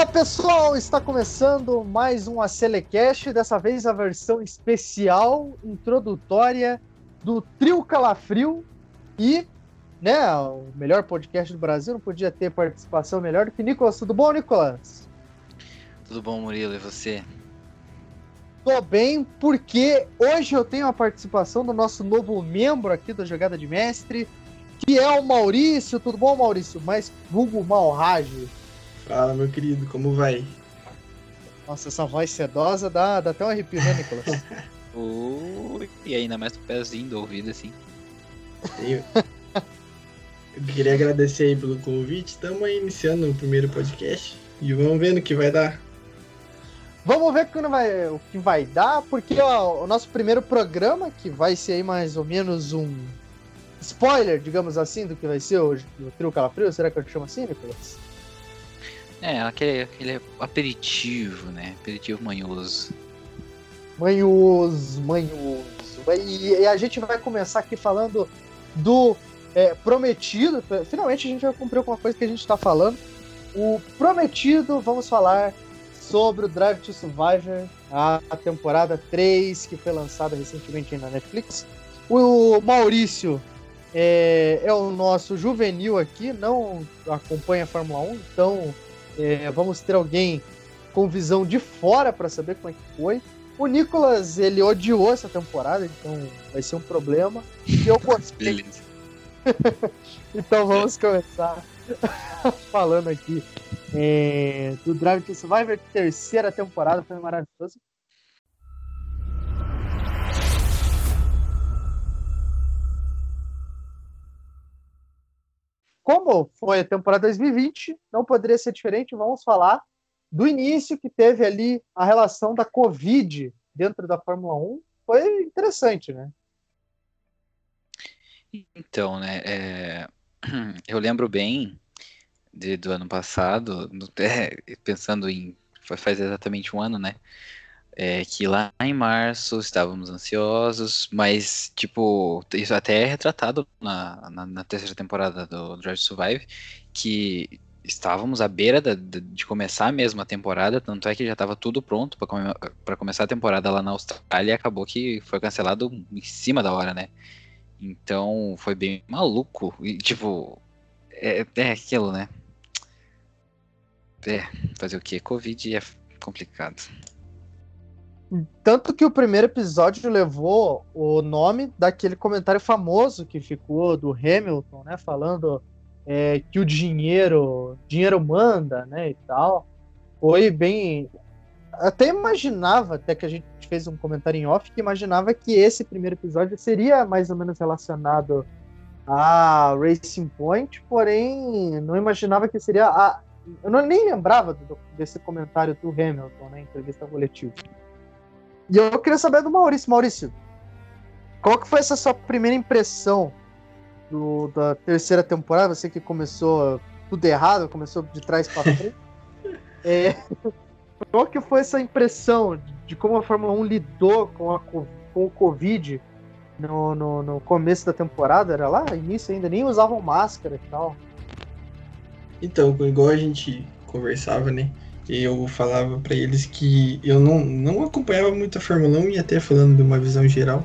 Fala pessoal, está começando mais um Acelecast, dessa vez a versão especial, introdutória do Trio Calafrio e, né, o melhor podcast do Brasil, não podia ter participação melhor do que Nicolas. Tudo bom, Nicolas? Tudo bom, Murilo, e você? Tô bem, porque hoje eu tenho a participação do nosso novo membro aqui da Jogada de Mestre, que é o Maurício. Tudo bom, Maurício? Mais vulgo Malrage. Fala, meu querido, como vai? Nossa, essa voz sedosa dá, dá até um arrepio, né, Nicolas? uh, e ainda mais o pezinho do ouvido, assim. Eu, eu queria agradecer aí pelo convite. Estamos aí iniciando o primeiro podcast e vamos ver no que vai dar. Vamos ver o que vai, o que vai dar, porque ó, o nosso primeiro programa, que vai ser aí mais ou menos um spoiler, digamos assim, do que vai ser hoje o Trio Calafrio, será que eu te chamo assim, Nicolas? É, aquele, aquele aperitivo, né? Aperitivo manhoso. Manhoso, manhoso. E, e a gente vai começar aqui falando do é, Prometido. Finalmente a gente vai cumprir com uma coisa que a gente está falando. O Prometido, vamos falar sobre o Drive to Survivor, a, a temporada 3, que foi lançada recentemente na Netflix. O Maurício é, é, o nosso juvenil aqui, não acompanha a Fórmula 1, então é, vamos ter alguém com visão de fora para saber como é que foi. O Nicolas, ele odiou essa temporada, então vai ser um problema. E eu gostei. então vamos começar falando aqui é, do Drive to Survivor, terceira temporada, foi maravilhoso. Como foi a temporada 2020, não poderia ser diferente. Vamos falar do início que teve ali a relação da Covid dentro da Fórmula 1. Foi interessante, né? Então, né? É... Eu lembro bem de, do ano passado, é, pensando em. Faz exatamente um ano, né? É, que lá em março estávamos ansiosos, mas, tipo, isso até é retratado na, na, na terceira temporada do Drive Survive, que estávamos à beira da, de começar mesmo a temporada, tanto é que já estava tudo pronto para come, começar a temporada lá na Austrália e acabou que foi cancelado em cima da hora, né? Então foi bem maluco. E, tipo, é, é aquilo, né? É, fazer o que? Covid é complicado. Tanto que o primeiro episódio levou o nome daquele comentário famoso que ficou do Hamilton, né? Falando é, que o dinheiro, dinheiro manda, né? E tal. Foi bem. Até imaginava, até que a gente fez um comentário em off, que imaginava que esse primeiro episódio seria mais ou menos relacionado a Racing Point, porém não imaginava que seria a. Eu não, nem lembrava do, desse comentário do Hamilton, né? Entrevista coletiva. E eu queria saber do Maurício. Maurício, qual que foi essa sua primeira impressão do, da terceira temporada? Você que começou tudo errado, começou de trás para frente. é, qual que foi essa impressão de como a Fórmula 1 lidou com, a, com o Covid no, no, no, começo da temporada? Era lá, início ainda, nem usavam máscara e tal. Então, igual a gente conversava, né? Eu falava para eles que eu não, não acompanhava muito a Fórmula 1 e até falando de uma visão geral,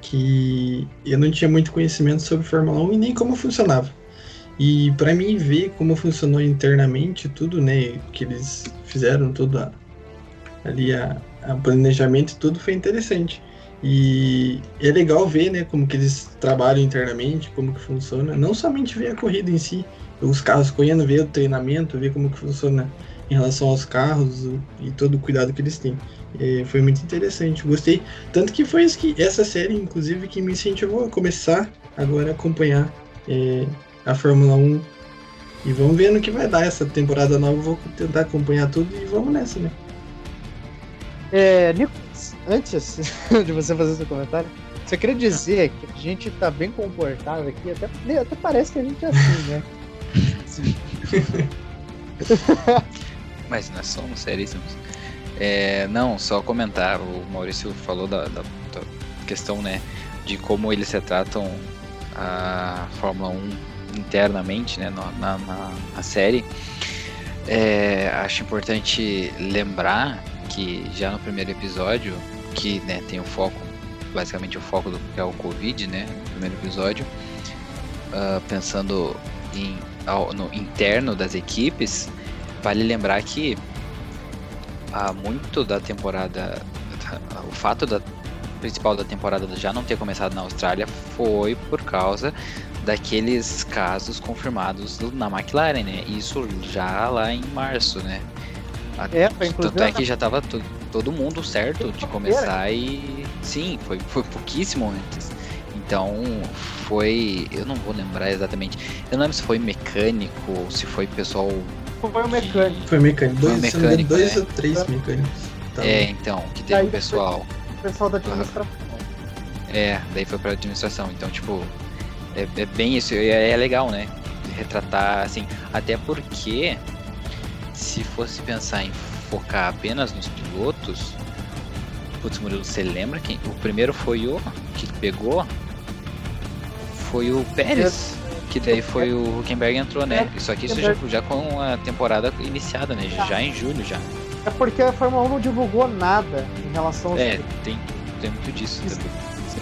que eu não tinha muito conhecimento sobre Fórmula 1 e nem como funcionava. E para mim ver como funcionou internamente tudo, né, que eles fizeram todo a, ali a, a planejamento tudo foi interessante. E é legal ver, né, como que eles trabalham internamente, como que funciona, não somente ver a corrida em si, os carros correndo, ver o treinamento, ver como que funciona em relação aos carros e todo o cuidado que eles têm. É, foi muito interessante, gostei. Tanto que foi isso que essa série, inclusive, que me incentivou a começar agora a acompanhar é, a Fórmula 1. E vamos ver no que vai dar essa temporada nova. Vou tentar acompanhar tudo e vamos nessa, né? É, Nicolas, antes de você fazer seu comentário, você queria dizer que a gente tá bem comportado aqui, até, até parece que a gente é assim, né? Mas nós somos seríssimos. É, não, só comentar, o Maurício falou da, da, da, questão, né, de como eles retratam a Fórmula 1 internamente, né, na, na, na série. É, acho importante lembrar que já no primeiro episódio, que né, tem o foco, basicamente o foco do que é o Covid, né? No primeiro episódio, uh, pensando em, ao, no interno das equipes, vale lembrar que há muito da temporada, o fato da principal da temporada já não ter começado na Austrália foi por causa daqueles casos confirmados na McLaren, né? Isso já lá em março, né? É, Tanto é que já tava todo mundo certo de começar e sim, foi, foi pouquíssimo antes. Então foi. Eu não vou lembrar exatamente. Eu não lembro se foi mecânico, se foi pessoal. Foi o mecânico. Foi mecânico. Dois, foi mecânico, dois é. ou três mecânicos. Tá é, então, que teve o pessoal. O pessoal da administração. É, daí foi pra administração. Então, tipo, é, é bem isso. É, é legal, né? Retratar, assim. Até porque, se fosse pensar em focar apenas nos pilotos. Putz, Murilo, você lembra quem? O primeiro foi o que pegou? Foi o Pérez. Que daí foi o Huckenberg entrou, né? Isso aqui isso já, já com a temporada iniciada, né? Já em julho já. É porque a Fórmula 1 não divulgou nada em relação aos. É, tem, tem muito disso Isso. também.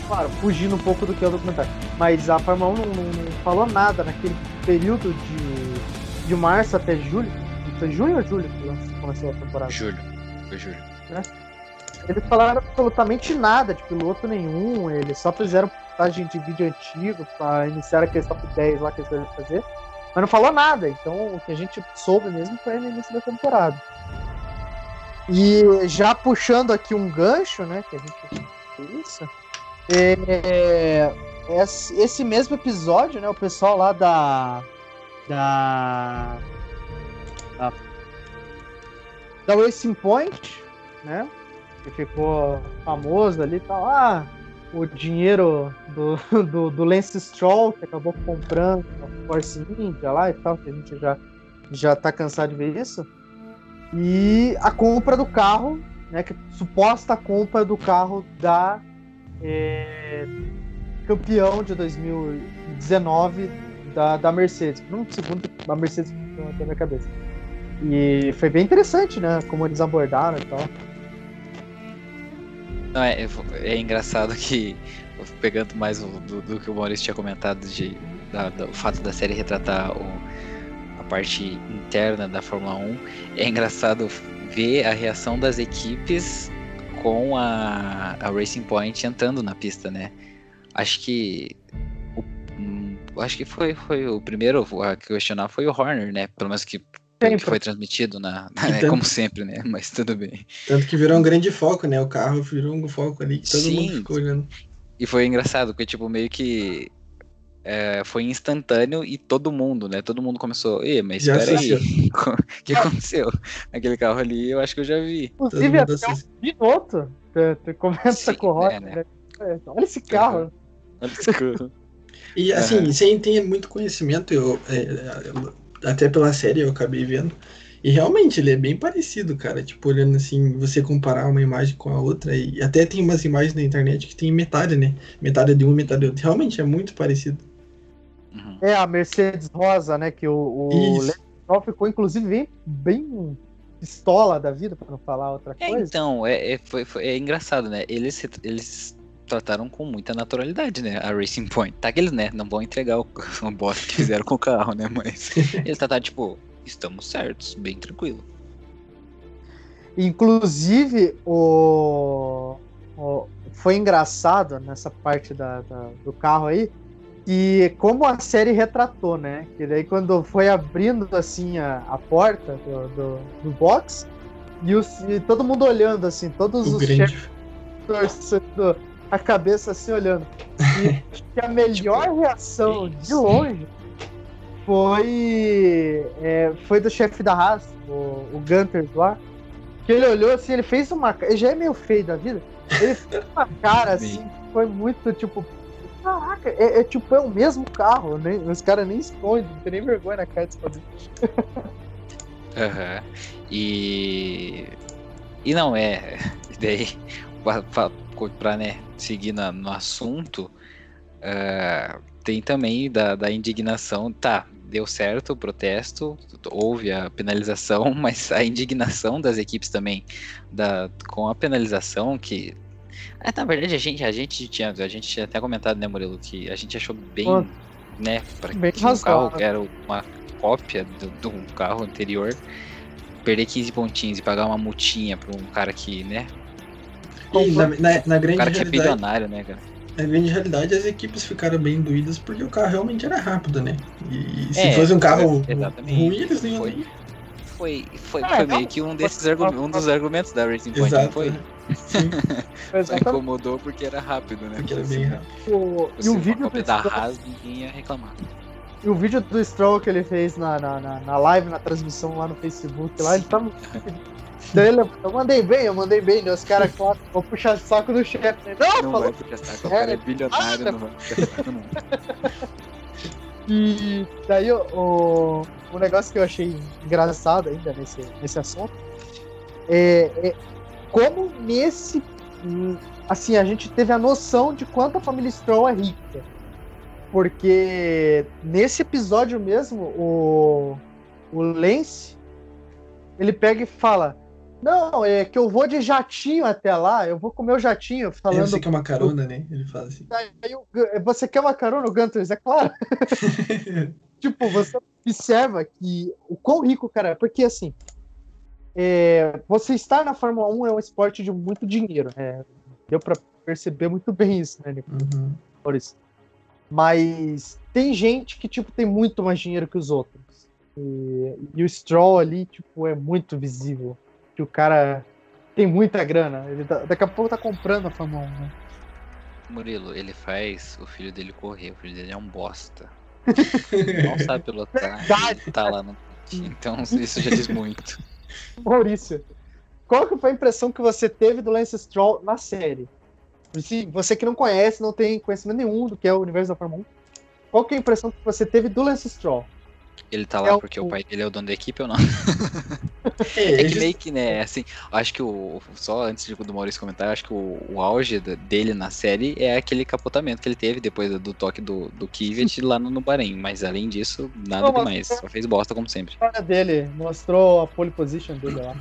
Claro, fugindo um pouco do que é o documentário. Mas a Fórmula 1 não, não- não falou nada naquele período de, de março até julho. Foi junho ou julho que começou a temporada? Julho. Foi julho. Eles falaram absolutamente nada de piloto nenhum. Eles só fizeram postagem de vídeo antigo pra iniciar aquele top 10 lá que eles devem fazer. Mas não falou nada. Então o que a gente soube mesmo foi no início da temporada. E já puxando aqui um gancho, né? Que a gente isso. É, esse esse mesmo episódio, né? O pessoal lá da. Da. Da, da Racing Point, né? Que ficou famoso ali e tal. Ah, o dinheiro do, do, do Lance Stroll, que acabou comprando a Force India lá e tal, que a gente já, já tá cansado de ver isso. E a compra do carro, né? Que suposta compra do carro da é, campeão de 2019 da, da Mercedes. Um segundo, a Mercedes na minha cabeça. E foi bem interessante, né? Como eles abordaram e tal. Não, é, é engraçado que, pegando mais do, do que o Maurício tinha comentado, de, da- o fato da série retratar o- a parte interna da Fórmula 1, é engraçado ver a reação das equipes com a, a Racing Point entrando na pista, né? Acho que. hum, acho que foi, foi o primeiro a questionar foi o Horner, né? Pelo menos que, pelo que Sempre. foi transmitido na, na- Então- como sempre, né? Mas tudo bem. Tanto que virou um grande foco, né? O carro virou um foco ali que todo Sim. mundo ficou olhando. E foi engraçado, porque, tipo, meio que é, foi instantâneo e todo mundo, né? Todo mundo começou, Ê, mas Já espera aí, o que aconteceu? Aquele carro ali, eu acho que eu já vi. Inclusive, até associa. o piloto tu, tu comenta Sim, com o Roger, é, né? né? É, Olha esse carro. Olha esse carro. E assim, sem ter muito conhecimento, eu, é, até pela série eu acabei vendo. E realmente ele é bem parecido, cara. Tipo, olhando assim, você comparar uma imagem com a outra. E até tem umas imagens na internet que tem metade, né? Metade de um, metade de outro. Realmente é muito parecido. Uhum. É, a Mercedes rosa, né? Que o, o ficou, inclusive, bem, bem pistola da vida, pra não falar outra É, coisa. então, é, é, foi, foi- é engraçado, né? Eles, eles trataram com muita naturalidade, né? A Racing Point. Tá que eles, né? Não vão entregar o, o bosta que fizeram com o carro, né? Mas eles trataram, tipo, estamos certos, bem tranquilo. Inclusive, o, o- foi engraçado nessa parte da, da- do carro aí, que como a série retratou, né? Que daí quando foi abrindo assim a, a porta do, do, do box, e, os- e todo mundo olhando, assim, todos O os grande. torcendo a cabeça assim olhando. E a melhor Tipo, reação de longe foi é, foi do chefe da Haas, o, o Gunter lá. Que ele olhou assim, ele fez uma. Ele já é meio feio da vida. Ele fez uma cara assim, que foi muito tipo. Caraca, é, é tipo, é o mesmo carro, né? Os caras nem escondem, não tem nem vergonha na cara de esconder. Aham. E. E não é. Daí, pra, pra, pra, né, seguir na- no assunto, ah, tem também da, da indignação. Tá, deu certo o protesto, houve a penalização, mas a indignação das equipes também da, com a penalização que é, na verdade a gente a gente tinha a gente tinha até comentado né Murilo que a gente achou bem Pô, né para que um carro era uma cópia do, carro anterior perder 15 pontinhos e pagar uma multinha para um cara que né na, na, na grande um cara que é bilionário né cara na grande realidade, as equipes ficaram bem doídas porque o carro realmente era rápido, né? E se é, fosse um carro ruim, eles nem foi, foi, foi, foi, meio que um desses argumentos, um dos argumentos da Racing Point, Exato, foi? Sim. Só incomodou porque era rápido, né? Porque era bem rápido. O, e o vídeo do da Haas, ninguém ia reclamar. E o vídeo do Stroll que ele fez na, na, na, na live, na transmissão lá no Facebook, lá, ele tava Dele, eu mandei bem, eu mandei bem. Né? Os caras, claro, vou puxar saco do chefe. Né? Não, não falou. vai puxar saco, o cara é bilionário, não vai puxar saco, não. E daí o, o negócio que eu achei engraçado ainda nesse, nesse assunto é, é como nesse. Assim, a gente teve a noção de quanto a família Stroll é rica. Porque nesse episódio mesmo, o, o Lance ele pega e fala: não, é que eu vou de jatinho até lá, eu vou com o jatinho falando. Você quer uma carona, né? Ele fala assim. Aí, você quer uma carona, o Gunters? É claro. tipo, você observa que o quão rico o cara é, porque assim. É, você estar na Fórmula 1 é um esporte de muito dinheiro, né? Deu para perceber muito bem isso, né, Nico? Uhum. Por isso. Mas tem gente que, tipo, tem muito mais dinheiro que os outros. E, e o Stroll ali, tipo, é muito visível que o cara tem muita grana. Ele tá, daqui a pouco tá comprando a Fórmula 1, né? Murilo, ele faz o filho dele correr. O filho dele é um bosta. Não sabe pilotar. Tá lá no. Então isso já diz muito. Maurício, qual que foi a impressão que você teve do Lance Stroll na série? Você que não conhece, não tem conhecimento nenhum do que é o universo da Fórmula 1, qual que é a impressão que você teve do Lance Stroll? Ele tá lá é porque o... o pai dele é o dono da equipe ou não? É, é que meio que, né, assim, acho que o. Só antes de, do Maurício comentar, acho que o, o auge dele na série é aquele capotamento que ele teve depois do toque do, do Kivet lá no, no Bahrein. Mas além disso, nada não, demais. Só fez bosta, como sempre. A história dele mostrou a pole position dele lá.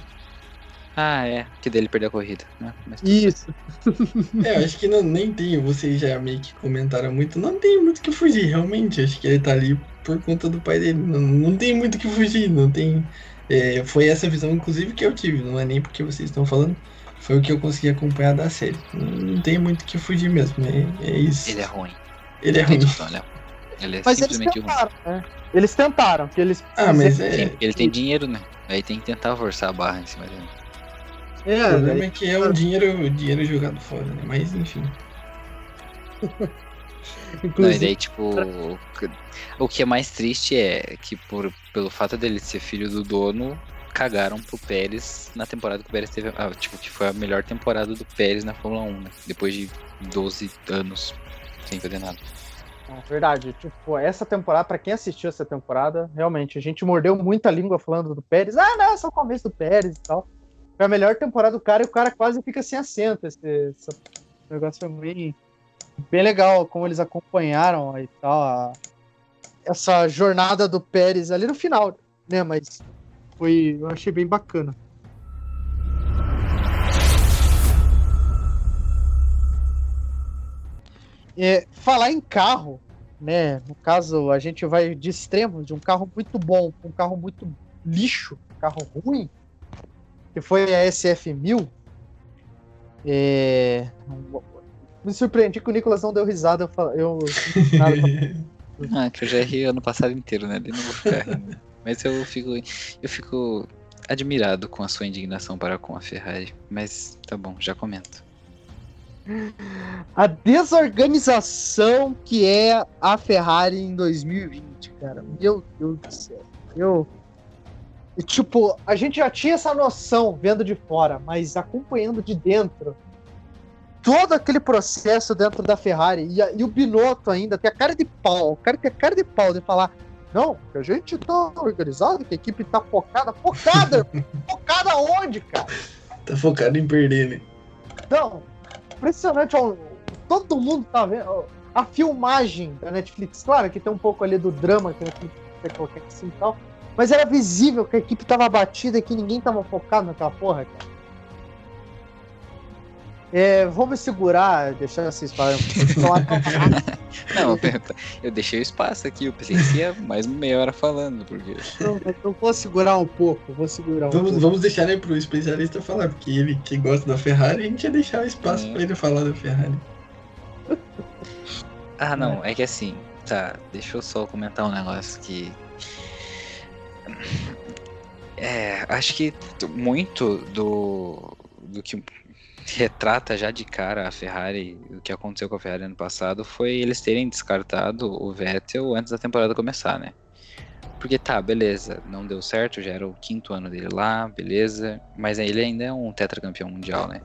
Ah, é. Que dele perdeu a corrida, né? Isso. é, acho que não, nem tem, vocês já meio que comentaram muito, não tem muito que fugir, realmente. Acho que ele tá ali por conta do pai dele. Não, não tem muito que fugir, não tem. É, foi essa visão, inclusive, que eu tive, não é nem porque vocês estão falando, foi o que eu consegui acompanhar da série. Não, não tem muito que fugir mesmo, é, é isso. Ele é ruim. Ele é ruim. Ele é mas simplesmente eles tentaram, ruim. Né? Eles tentaram, que eles. Ah, mas é. Sim, ele tem dinheiro, né? Aí tem que tentar forçar a barra em cima dele. É, o problema é que é um dinheiro, dinheiro jogado fora, né? Mas enfim. Não, e daí, tipo, o que é mais triste é que por, pelo fato dele ser filho do dono, cagaram pro Pérez na temporada que o Pérez teve. Ah, tipo, que foi a melhor temporada do Pérez na Fórmula 1, né? Depois de 12 anos sem fazer nada. É verdade, tipo, essa temporada, para quem assistiu essa temporada, realmente, a gente mordeu muita língua falando do Pérez. Ah, não, é só o começo do Pérez e tal. Foi a melhor temporada do cara e o cara quase fica sem assento. Esse, esse negócio foi bem, bem legal, como eles acompanharam e tal, a, essa jornada do Pérez ali no final, né? Mas foi, eu achei bem bacana. É, falar em carro, né? No caso, a gente vai de extremo, de um carro muito bom um carro muito lixo, carro ruim, que foi a SF1000. É, me surpreendi que o Nicolas não deu risada. Eu, eu nada pra... ah, que eu já ri ano passado inteiro, né? Eu não vou ficar rindo. Mas eu fico, eu fico admirado com a sua indignação para com a Ferrari. Mas tá bom, já comento. A desorganização que é a Ferrari em 2020, cara. Meu Deus do céu. Eu. E, tipo, a gente já tinha essa noção vendo de fora, mas acompanhando de dentro todo aquele processo dentro da Ferrari e, a, e, o Binotto ainda tem a cara de pau, o cara tem a cara de pau de falar não, que a gente tá organizado, que a equipe tá focada, focada, focada onde, cara? Tá focado em perder, né? Não, impressionante, ó, todo mundo tá vendo a filmagem da Netflix, claro que tem um pouco ali do drama que a Netflix quer colocar assim e tal. Mas era visível que a equipe tava batida e que ninguém tava focado naquela porra, cara. É, vamos segurar, deixar vocês falarem. não, eu deixei o espaço aqui, eu pensei que ia mais meia hora falando, porque. Não, eu vou segurar um pouco, vou segurar um vamos, pouco. Vamos deixar né, pro especialista falar, porque ele que gosta da Ferrari, a gente ia deixar o espaço é. pra ele falar da Ferrari. Ah, não, é que assim, tá, deixa eu só comentar um negócio que. É, acho que muito do, do que retrata já de cara a Ferrari, o que aconteceu com a Ferrari ano passado, foi eles terem descartado o Vettel antes da temporada começar, né? Porque tá, beleza, não deu certo, já era o quinto ano dele lá, beleza, mas ele ainda é um tetracampeão mundial, né?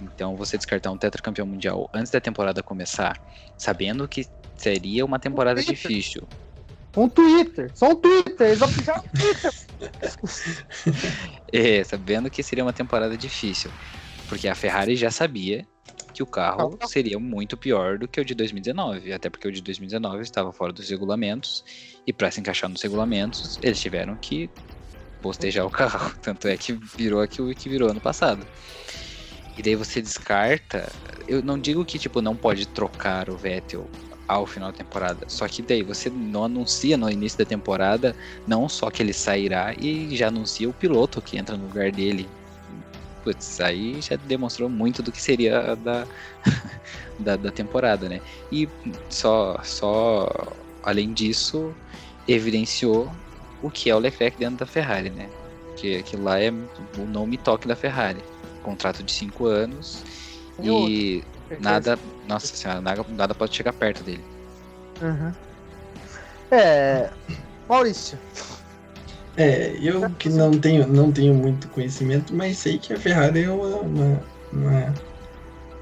Então você descartar um tetracampeão mundial antes da temporada começar, sabendo que seria uma temporada difícil. Um Twitter, só um Twitter, eles vão um Twitter. é, sabendo que seria uma temporada difícil. Porque a Ferrari já sabia que o carro seria muito pior do que o de 2019, até porque o de 2019 estava fora dos regulamentos e para se encaixar nos regulamentos eles tiveram que postejar o carro, tanto é que virou aquilo que virou ano passado. E daí você descarta, eu não digo que tipo não pode trocar o Vettel ao final da temporada, só que daí você não anuncia no início da temporada não só que ele sairá e já anuncia o piloto que entra no lugar dele putz, aí já demonstrou muito do que seria da, da, da, temporada, né? E só, só além disso, evidenciou o que é o Leclerc dentro da Ferrari, né? Que aquilo lá é o nome toque da Ferrari. Contrato de 5 anos e nada, nossa senhora, nada, nada pode chegar perto dele. Uhum. É, Maurício, é, eu que não tenho, não tenho muito conhecimento, mas sei que a Ferrari é uma, uma, uma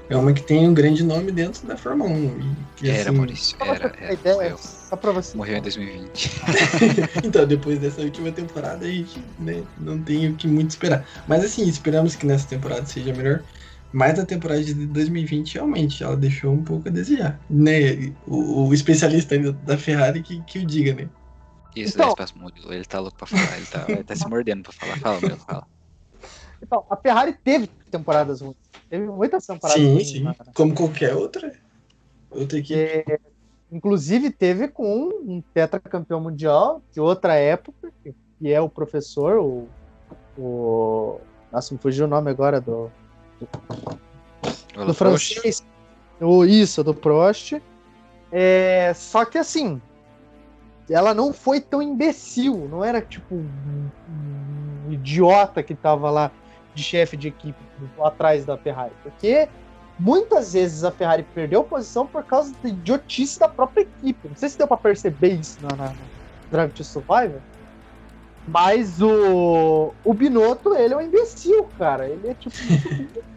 é uma que tem um grande nome dentro da Fórmula 1. E, era, assim, Maurício, era. era ideia, você. Morreu em 2020. então, depois dessa última temporada, a gente né, não tem o que muito esperar. Mas assim, esperamos que nessa temporada seja melhor. Mas a temporada de 2020, realmente, ela deixou um pouco a desejar. Né? O, o especialista da Ferrari que, que o diga, né? Isso, então. Ele tá louco pra falar, ele tá, ele tá se mordendo pra falar. Fala, meu, fala. Então, a Ferrari teve temporadas ruins. Teve muitas temporadas sim, ruins. Sim, sim. Como qualquer outra. Outra equipe. É, inclusive, teve com um tetracampeão mundial de outra época, que é o professor, o. o nossa, me fugiu o nome agora do. Do, do francês. O, isso, do Prost. É, só que assim, ela não foi tão imbecil, não era tipo um, um idiota que tava lá de chefe de equipe atrás da Ferrari, porque muitas vezes a Ferrari perdeu posição por causa da idiotice da própria equipe. Não sei se deu para perceber isso na, na, Drive to Survivor, mas o, o Binotto, ele é um imbecil, cara. Ele é tipo.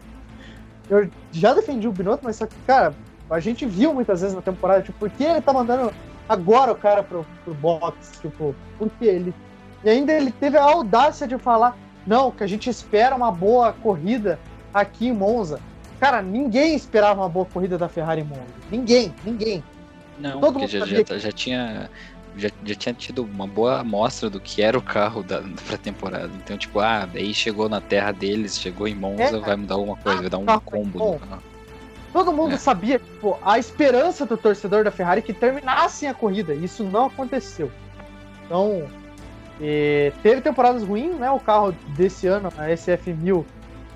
Eu já defendi o Binotto, mas só que, cara, a gente viu muitas vezes na temporada, tipo, por que ele tá mandando agora o cara pro, pro box, tipo, porque ele. E ainda ele teve a audácia de falar, não, que a gente espera uma boa corrida aqui em Monza. Cara, ninguém esperava uma boa corrida da Ferrari em Monza. Ninguém, ninguém. Não, Todo porque já, já, já, tinha. Já, já tinha tido uma boa amostra do que era o carro da, pra temporada. Então, tipo, ah, daí chegou na terra deles, chegou em Monza, é, vai mudar alguma coisa, vai dar um ah, combo no carro. Todo mundo é. sabia, tipo, a esperança do torcedor da Ferrari que terminassem a corrida. E isso não aconteceu. Então, teve temporadas ruins, né? O carro desse ano, a SF1000,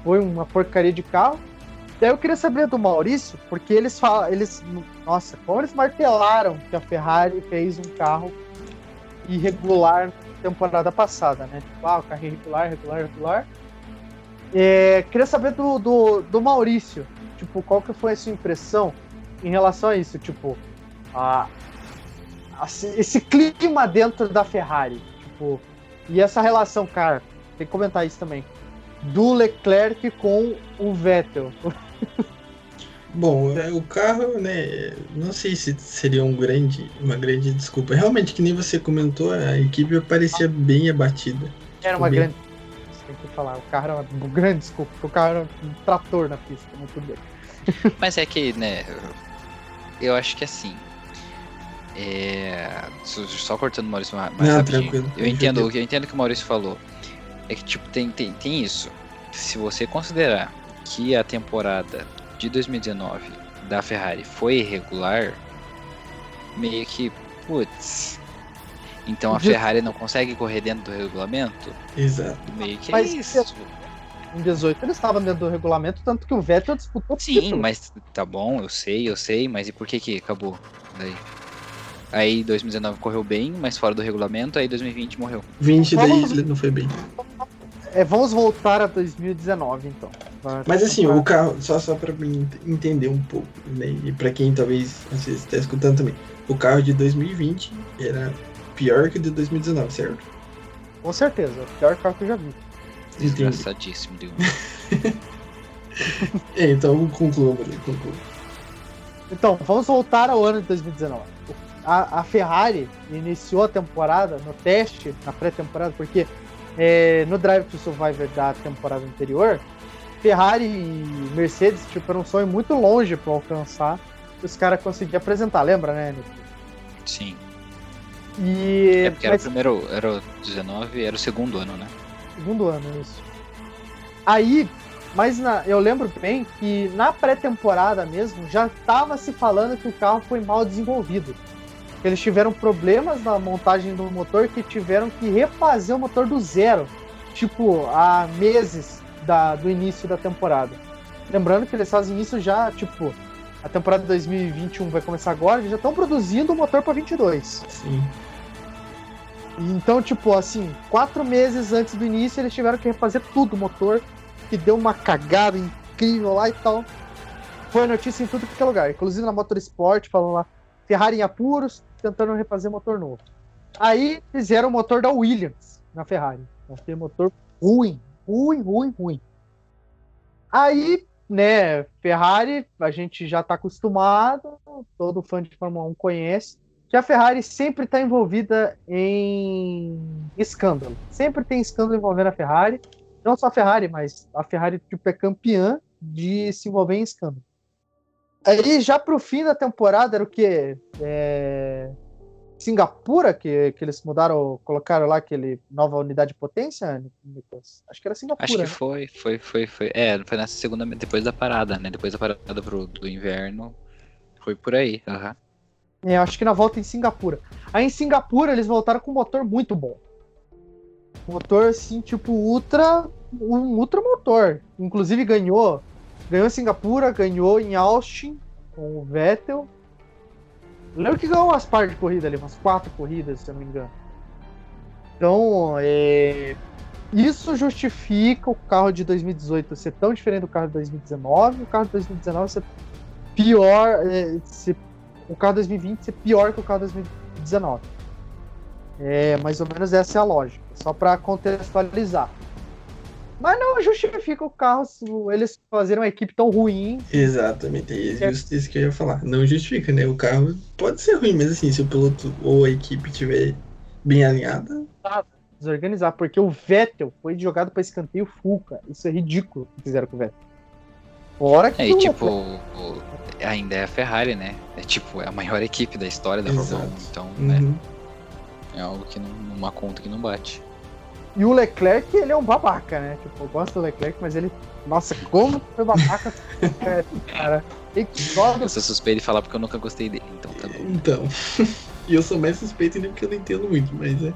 foi uma porcaria de carro. Daí eu queria saber do Maurício, porque eles falam, eles, nossa, como eles martelaram que a Ferrari fez um carro irregular na temporada passada, né? Tipo, ah, o carro é irregular, regular, regular. É, queria saber do, do, do Maurício. Tipo, qual que foi a sua impressão em relação a isso? Tipo, a, a, esse clima dentro da Ferrari. Tipo, e essa relação, cara, tem que comentar isso também. Do Leclerc com o Vettel. Bom, é, o carro, né? Não sei se seria um grande, uma grande desculpa. Realmente, que nem você comentou, a equipe parecia bem abatida. Era tipo, uma bem... grande falar. O carro era uma grande desculpa, porque o carro era um trator na pista, muito bem. Mas é que, né, eu acho que assim, É, só cortando o Maurício mais Não, tranquilo. Eu entendo, eu entendo o que o Maurício falou. É que tipo, tem, tem, tem isso. Se você considerar que a temporada de 2019 da Ferrari foi irregular, meio que, putz. Então a Ferrari não consegue correr dentro do regulamento? Exato. Meio que Mas é isso. Em 18 ele estava dentro do regulamento, tanto que o Vettel disputou o Sim, título. mas tá bom, eu sei, eu sei, mas e por que que acabou daí? Aí 2019 correu bem, mas fora do regulamento, aí 2020 morreu. 20 daí Vamos- ele não foi bem. É, vamos voltar a 2019, então. Mas assim, pra- o carro, só, só pra mim ent- entender um pouco, né? E pra quem talvez vezes está escutando também. O carro de 2020 era pior que o de 2019, certo? Com certeza, é o pior carro que eu já vi. Entendi. Desgraçadíssimo, deu. É, então conclua, Murilo, conclua. Então, vamos voltar ao ano de 2019. A, a Ferrari iniciou a temporada no teste, na pré-temporada, porque é, no Drive to Survivor da temporada anterior, Ferrari e Mercedes tipo, era um sonho muito longe para alcançar os caras conseguiam apresentar, lembra, né? Nico? Sim. E É porque era o mas- primeiro, era o 19, era o segundo ano, né? Segundo ano, isso. Aí, mas na- eu lembro bem que na pré-temporada mesmo já estava se falando que o carro foi mal desenvolvido. Eles tiveram problemas na montagem do motor que tiveram que refazer o motor do zero, tipo, há meses da- do início da temporada. Lembrando que eles fazem isso já, tipo, a temporada de 2021 vai começar agora, eles já estão produzindo o motor para 22. Sim. Então, tipo, assim, quatro meses antes do início, eles tiveram que refazer tudo o motor, que deu uma cagada incrível lá e tal. Foi notícia em tudo que é lugar, inclusive na Motorsport, falando lá, Ferrari em apuros, tentando refazer motor novo. Aí fizeram o motor da Williams na Ferrari. Aquele motor ruim, ruim, ruim, ruim. Aí, né, Ferrari, a gente já tá acostumado, todo fã de Fórmula 1 conhece, que a Ferrari sempre está envolvida em escândalo. Sempre tem escândalo envolvendo a Ferrari. Não só a Ferrari, mas a Ferrari tipo, é campeã de se envolver em escândalo. Aí já pro fim da temporada era o que? Singapura, que, que eles mudaram, colocaram lá aquele nova unidade de potência, Nicolas? Acho que era Singapura. Acho que né? foi, foi, foi, foi. É, foi nessa segunda, depois da parada, né? Depois da parada pro, do inverno. Foi por aí, aham. É, acho que na volta em Singapura. Aí em Singapura eles voltaram com um motor muito bom. Motor assim, tipo, ultra. Um ultra motor. Inclusive ganhou. Ganhou em Singapura, ganhou em Austin com o Vettel. Lembro que ganhou umas partes de corrida ali, umas quatro corridas, se eu não me engano. Então, é, isso justifica o carro de 2018 ser tão diferente do carro de 2019, e o carro de 2019 ser pior, é, ser o carro 2020 ser pior que o carro 2019. É, mais ou menos essa é a lógica, só para contextualizar. Mas não justifica o carro eles fazerem uma equipe tão ruim. Exatamente, é É. justo isso que eu ia falar. Não justifica, né? O carro pode ser ruim, mas assim, se o piloto ou a equipe tiver bem alinhada, Desorganizar, porque o Vettel foi jogado para escanteio full, cara. Isso é ridículo o que fizeram com o Vettel. Fora que É, e o tipo, o- ainda é a Ferrari, né? É tipo, é a maior equipe da história da Fórmula 1. Exato. Então, né? uhum, É algo que não, uma conta que não bate. E o Leclerc, ele é um babaca, né? Tipo, eu gosto do Leclerc, mas ele. Nossa, como foi babaca, é, cara. Joga Eu sou suspeito de falar porque eu nunca gostei dele, então tá bom. então. E eu sou mais suspeito ainda porque eu não entendo muito, mas é.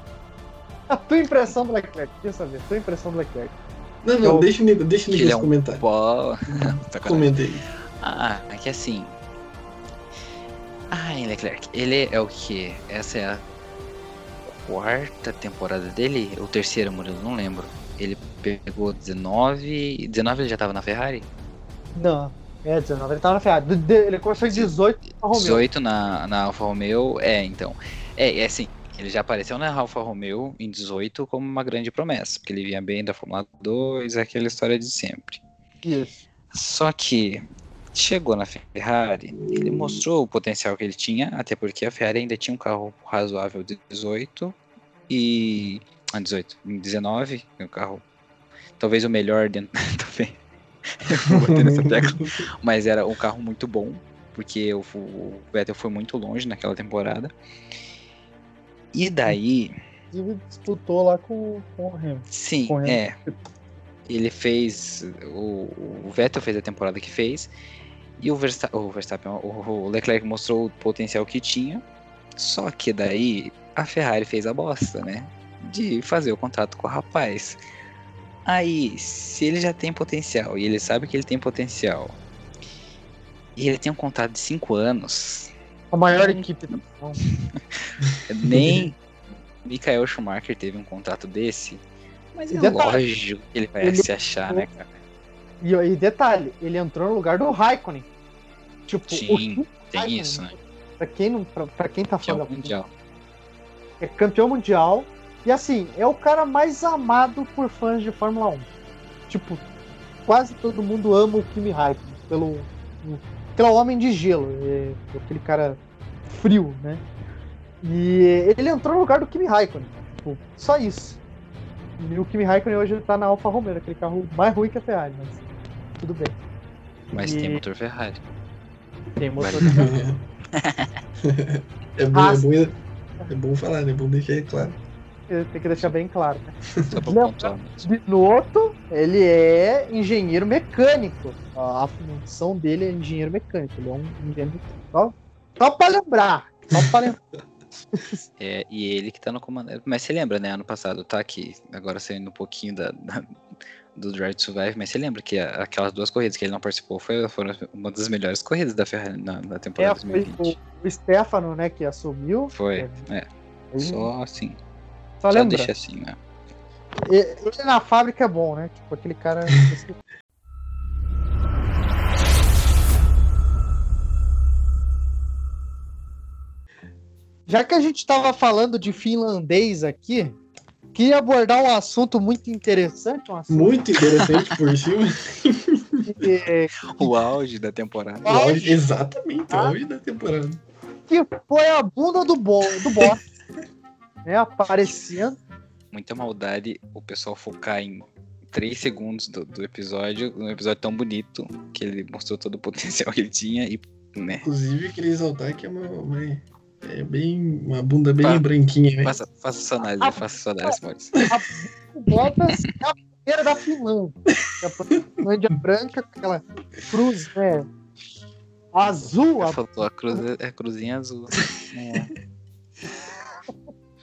a tua impressão do Leclerc. Queria saber, a tua impressão do Leclerc. Não, não, Eu- deixa deixa ele é um comentar. Pó. Sacanagem. Comenta aí. Ah, é que assim. Ai, Leclerc, ele é o que? Essa é a quarta temporada dele? Ou terceira, Murilo? Não lembro. Ele pegou 19. 19 ele já tava na Ferrari? Não, é 19, ele tava na Ferrari. De- de- Ele começou em 18 com a Romeo. 18 na, na Alfa Romeo. É, então. É, é assim. Ele já apareceu na Alfa Romeo em 18 como uma grande promessa. Porque ele vinha bem da Fórmula 2, aquela história de sempre. Isso. Só que chegou na Ferrari, ele mostrou o potencial que ele tinha, até porque a Ferrari ainda tinha um carro razoável de 18 e. Ah, 18, em 19, um carro. Talvez o melhor dentro. Talvez. Eu vou bater nessa tecla. Mas era um carro muito bom. porque o Vettel foi muito longe naquela temporada. E daí. Inclusive disputou lá com, com o Hamilton. Sim, o é. Ele fez. O, o Vettel fez a temporada que fez. E o Verstappen, o, Verstappen, o o Leclerc mostrou o potencial que tinha. Só que daí a Ferrari fez a bosta, né? De fazer o contrato com o rapaz. Aí, se ele já tem potencial e ele sabe que ele tem potencial, e ele tem um contrato de 5 anos, A maior equipe do mundo. nem Michael Schumacher teve um contrato desse. Mas E é detalhe, lógico que ele vai ele- se achar, né, cara? E, e detalhe, ele entrou no lugar do Raikkonen. Tipo, o Sim, Kimi tem Raikkonen, isso, né? Pra quem, não, pra, pra quem tá falando o mundial. é campeão mundial. E assim, é o cara mais amado por fãs de Fórmula 1. Tipo, quase todo mundo ama o Kimi Raikkonen pelo pelo homem de gelo, é, aquele cara frio, né? E ele entrou no lugar do Kimi Raikkonen, tipo, só isso. E o Kimi Raikkonen hoje tá na Alfa Romeo, aquele carro mais ruim que a Ferrari, mas tudo bem. Mas E- tem motor Ferrari. Tem motor Vale. é, bom, é, bom, é bom falar, né? É bom deixar claro. Tem que deixar bem claro. Né? Só pra Não. pontuar mesmo. Binotto, ele é engenheiro mecânico. A função dele é engenheiro mecânico. Ele é um engenheiro só, só pra lembrar. Só pra lembrar. É, e ele que tá no comando. Mas você lembra, né? Ano passado, tá aqui, agora saindo um pouquinho da, da- do Drive to Survive, mas você lembra que a- aquelas duas corridas que ele não participou foi, foram uma das melhores corridas da Ferrari na, na É, temporada foi 2020. o, o Stefano, né, que assumiu. Foi, é. Ele- Só assim. Só Só lembra. deixa assim, né? Ele na fábrica é bom, né? Tipo, aquele cara. Já que a gente estava falando de finlandês aqui, queria abordar um assunto muito interessante, um assunto Muito interessante por cima. que, O auge da temporada. O auge- exatamente, o Ah. auge da temporada. que foi a bunda do, bo do boss, né? Aparecendo. Muita maldade o pessoal focar em 3 segundos do, do episódio, um episódio tão bonito, que ele mostrou todo o potencial que ele tinha e, né? Inclusive, queria exaltar que é uma, uma- é bem, uma bunda bem Pá. branquinha, né? Faça, faça sua análise, faça sua análise, Maurício. O Bottas é a bandeira da Finlândia. É a Finlândia branca com aquela cruz, né? Azul, a Faltou a, cruz, é a cruzinha azul. É.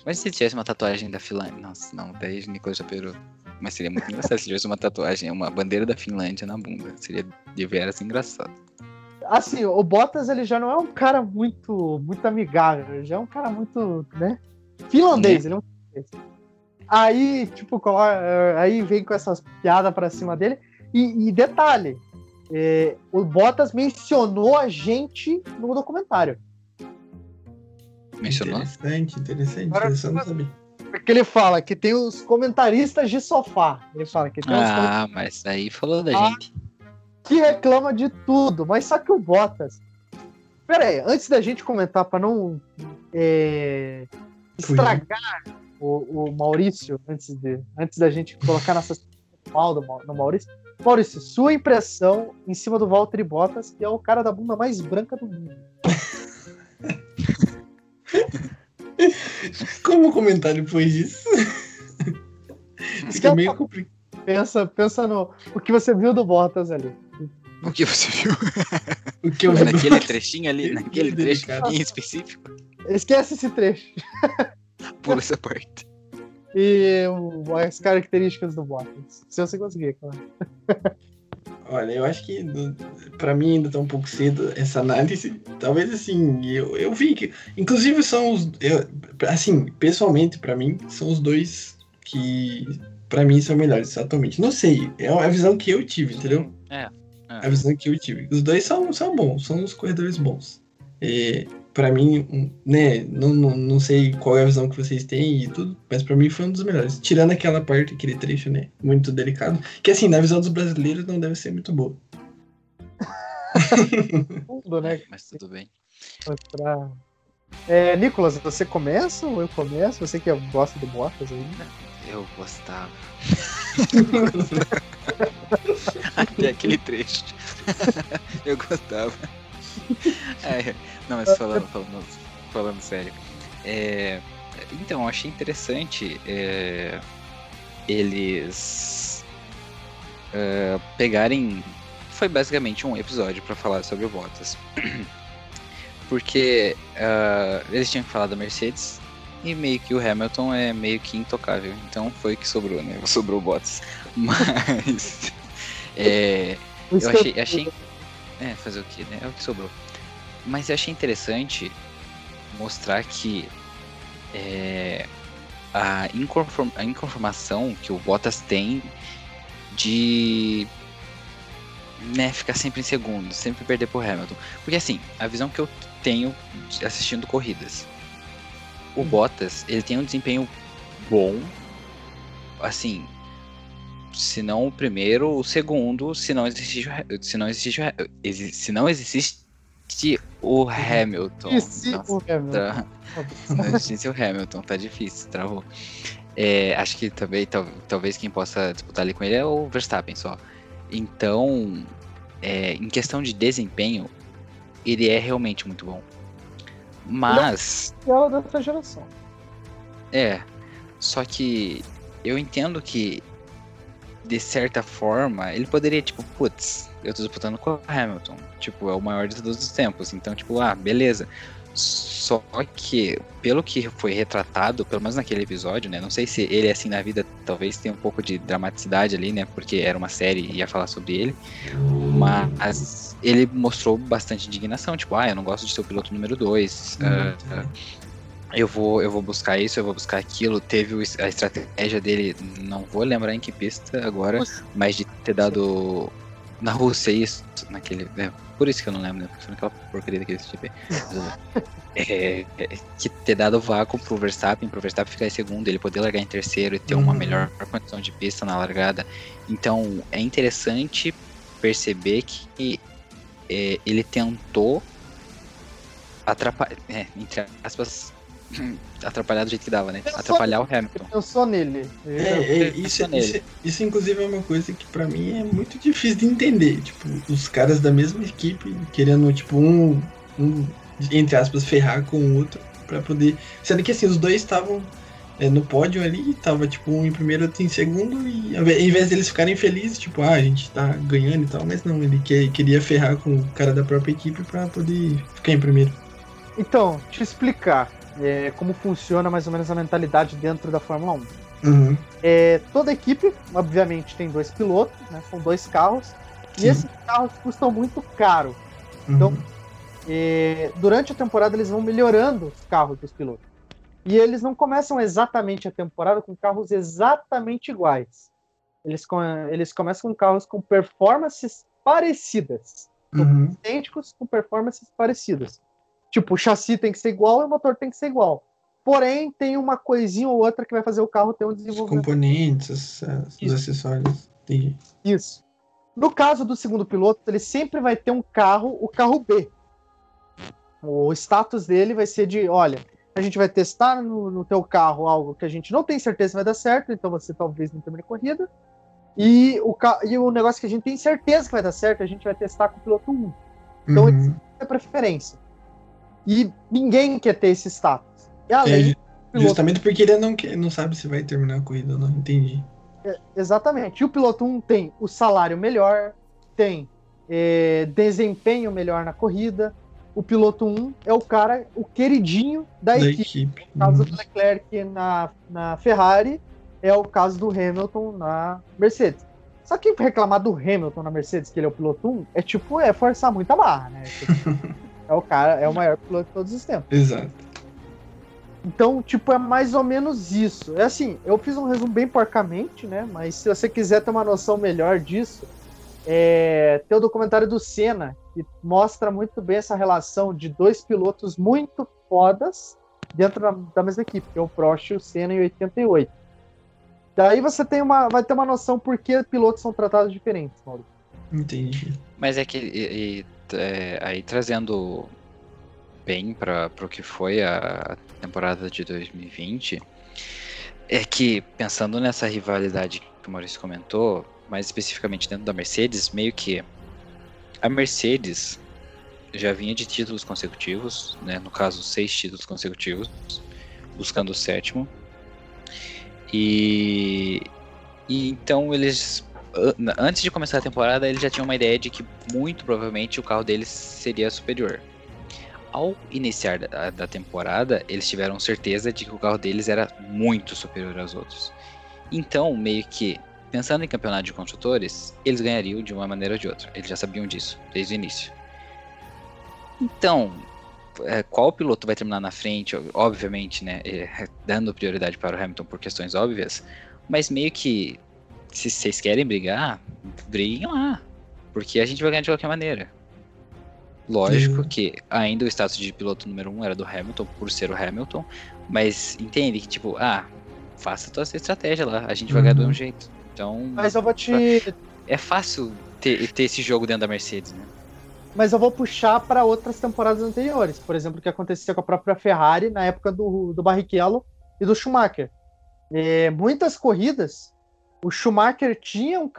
Mas se tivesse uma tatuagem da Finlândia. Nossa, não, daí Nicolas já perou. Mas seria muito engraçado se tivesse uma tatuagem, uma bandeira da Finlândia na bunda. Seria de veras engraçado. assim, o Bottas ele já não é um cara muito muito amigável, ele já é um cara muito, né? Finlandês, ele é um. Aí, tipo, eh, aí vem com essas piadas pra cima dele. E, e detalhe, eh, o Bottas mencionou a gente no documentário. Mencionou? Interessante, interessante. Agora- Interessante. Porque ele fala que tem os comentaristas de sofá. Ele fala que tem os Ah, mas aí falou da Ah. gente. que reclama de tudo, mas só que o Bottas. Pera aí, antes da gente comentar, para não é, estragar o, o Maurício, antes, de, antes da gente colocar nossas mal do, no Maurício. Maurício, sua impressão em cima do Valtteri Bottas, que é o cara da bunda mais branca do mundo. Como o comentário depois disso? Fica meio complicado. Pensa, pensa no o que você viu do Bottas ali. O que você viu? O que eu vi do- naquele trechinho ali, Que naquele trecho em específico? Esquece esse trecho. Pula essa parte. E as características do Bottas. Se você conseguir, claro. Olha, eu acho que pra mim ainda tá um pouco cedo essa análise. Talvez assim, eu, eu vi que. Inclusive são os. eu- assim, pessoalmente, pra mim, são os dois que pra mim são melhores atualmente. Não sei, é a visão que eu tive, entendeu? É, é. A visão que eu tive. Os dois são, são bons, são os corredores bons. É, para mim, né, não, não, não sei qual é a visão que vocês têm e tudo, mas pra mim foi um dos melhores. Tirando aquela parte, aquele trecho, né, muito delicado, que assim, na visão dos brasileiros não deve ser muito boa. Tudo, né? Mas tudo bem. Pra... É, Nicolas, você começa ou eu começo? Você que gosta do Bottas aí. Eu gostava. Até aquele trecho. Eu gostava. É, não, mas falando, falando, falando sério. É, então, eu achei interessante é, eles é, pegarem. Foi basicamente um episódio para falar sobre o Bottas. Porque uh, eles tinham que falar da Mercedes e meio que o Hamilton é meio que intocável. Então foi o que sobrou, né? Sobrou o Bottas. Mas. é, eu achei, achei. É, fazer o que, né? É o que sobrou. Mas eu achei interessante mostrar que é, a, inconform, a inconformação que o Bottas tem de né, ficar sempre em segundo, sempre perder pro Hamilton. Porque assim, a visão que eu tenho assistindo corridas. O hum. Bottas, ele tem um desempenho bom, assim, se não o primeiro, o segundo, se não existe, se não existe, se não existe o Hamilton. Nossa, o Hamilton. Tá, se não existisse o Hamilton, tá difícil, travou. É, acho que também, tal, talvez quem possa disputar ali com ele é o Verstappen só. Então, é, em questão de desempenho, ele é realmente muito bom. Mas. Ela é dessa geração. É. Só que eu entendo que, de certa forma, ele poderia, tipo, putz, eu tô disputando com o Hamilton. Tipo, é o maior de todos os tempos. Então, tipo, ah, beleza. Só que, pelo que foi retratado, pelo menos naquele episódio, né? Não sei se ele, assim, na vida, talvez tenha um pouco de dramaticidade ali, né? Porque era uma série e ia falar sobre ele. Mas ele mostrou bastante indignação, tipo, ah, eu não gosto de ser o piloto número 2. Uh, uh, eu vou, eu vou buscar isso, eu vou buscar aquilo. Teve a estratégia dele, não vou lembrar em que pista agora, mas de ter dado na Rússia, isso, naquele. É, por isso que eu não lembro, né? Porque foi naquela porcaria daquele GP. é, é, que ter dado vácuo pro Verstappen, pro Verstappen ficar em segundo, ele poder largar em terceiro e ter uhum. uma melhor condição de pista na largada. Então é interessante perceber que é, ele tentou atrapalhar, é, entre aspas, atrapalhar do jeito que dava, né? Pensou Atrapalhar o Hamilton. Pensou nele. É, é isso, nele. Isso, isso, inclusive, é uma coisa que para mim é muito difícil de entender. Tipo, os caras da mesma equipe querendo, tipo, um, um entre aspas, ferrar com o outro para poder. Sendo que assim, os dois estavam é, no pódio ali, tava tipo um em primeiro, outro em segundo, e ao invés deles ficarem felizes, tipo, ah, a gente tá ganhando e tal, mas não, ele que, queria ferrar com o cara da própria equipe para poder ficar em primeiro. Então, te explicar é, como funciona mais ou menos a mentalidade dentro da Fórmula 1. Uhum. É, toda equipe, obviamente, tem dois pilotos, né, são dois carros, Sim. e esses carros custam muito caro. Então, uhum. é, durante a temporada, eles vão melhorando os carros dos pilotos. E eles não começam exatamente a temporada com carros exatamente iguais. Eles, com, eles começam com carros com performances parecidas. Uhum. Idênticos com performances parecidas. Tipo, o chassi tem que ser igual e o motor tem que ser igual. Porém, tem uma coisinha ou outra que vai fazer o carro ter um desenvolvimento. Os componentes, os, os acessórios. Entendi. Isso. No caso do segundo piloto, ele sempre vai ter um carro, o carro B. O status dele vai ser de, olha, a gente vai testar no, no teu carro algo que a gente não tem certeza se vai dar certo, então você talvez não termine a corrida. E o, e o negócio que a gente tem certeza que vai dar certo, a gente vai testar com o piloto 1. Então, uhum. é preferência. E ninguém quer ter esse status. E além, é, justamente porque ele não, quer, não sabe se vai terminar a corrida ou não, entendi. É, exatamente. E o piloto 1 tem o salário melhor, tem é, desempenho melhor na corrida. O piloto 1 é o cara, o queridinho da, da equipe. equipe. No caso uhum. do Leclerc na, na Ferrari, é o caso do Hamilton na Mercedes. Só que reclamar do Hamilton na Mercedes, que ele é o piloto 1, é tipo, é forçar muita barra, né? É o cara, é o maior piloto de todos os tempos. Exato. Então, tipo, é mais ou menos isso. É assim, eu fiz um resumo bem porcamente, né? Mas se você quiser ter uma noção melhor disso, é... tem o documentário do Senna, que mostra muito bem essa relação de dois pilotos muito fodas dentro da, da mesma equipe, que é o Prost e o Senna em 88. Daí você tem uma, vai ter uma noção por que pilotos são tratados diferentes, Mauro. Entendi. Mas é que e, e é, aí trazendo bem para o que foi a temporada de 2020, é que pensando nessa rivalidade que o Maurício comentou, mais especificamente dentro da Mercedes, meio que a Mercedes já vinha de títulos consecutivos, né? No caso, seis títulos consecutivos, buscando o sétimo. E, e então eles antes de começar a temporada, eles já tinham uma ideia de que muito provavelmente o carro deles seria superior. Ao iniciar da, da, temporada, eles tiveram certeza de que o carro deles era muito superior aos outros. Então, meio que, pensando em campeonato de construtores, eles ganhariam de uma maneira ou de outra. Eles já sabiam disso desde o início. Então, é, qual piloto vai terminar na frente? Obviamente, né, é, dando prioridade para o Hamilton por questões óbvias, mas meio que se vocês querem brigar, briguem lá. Porque a gente vai ganhar de qualquer maneira. Lógico que ainda o status de piloto número um era do Hamilton, por ser o Hamilton, mas entende que, tipo, ah, faça a tua estratégia lá, a gente vai ganhar do mesmo uhum. jeito. Então. Mas eu vou te. É fácil ter, ter esse jogo dentro da Mercedes, né? Mas eu vou puxar para outras temporadas anteriores. Por exemplo, o que aconteceu com a própria Ferrari na época do, do Barrichello e do Schumacher. É, muitas corridas o Schumacher tinha um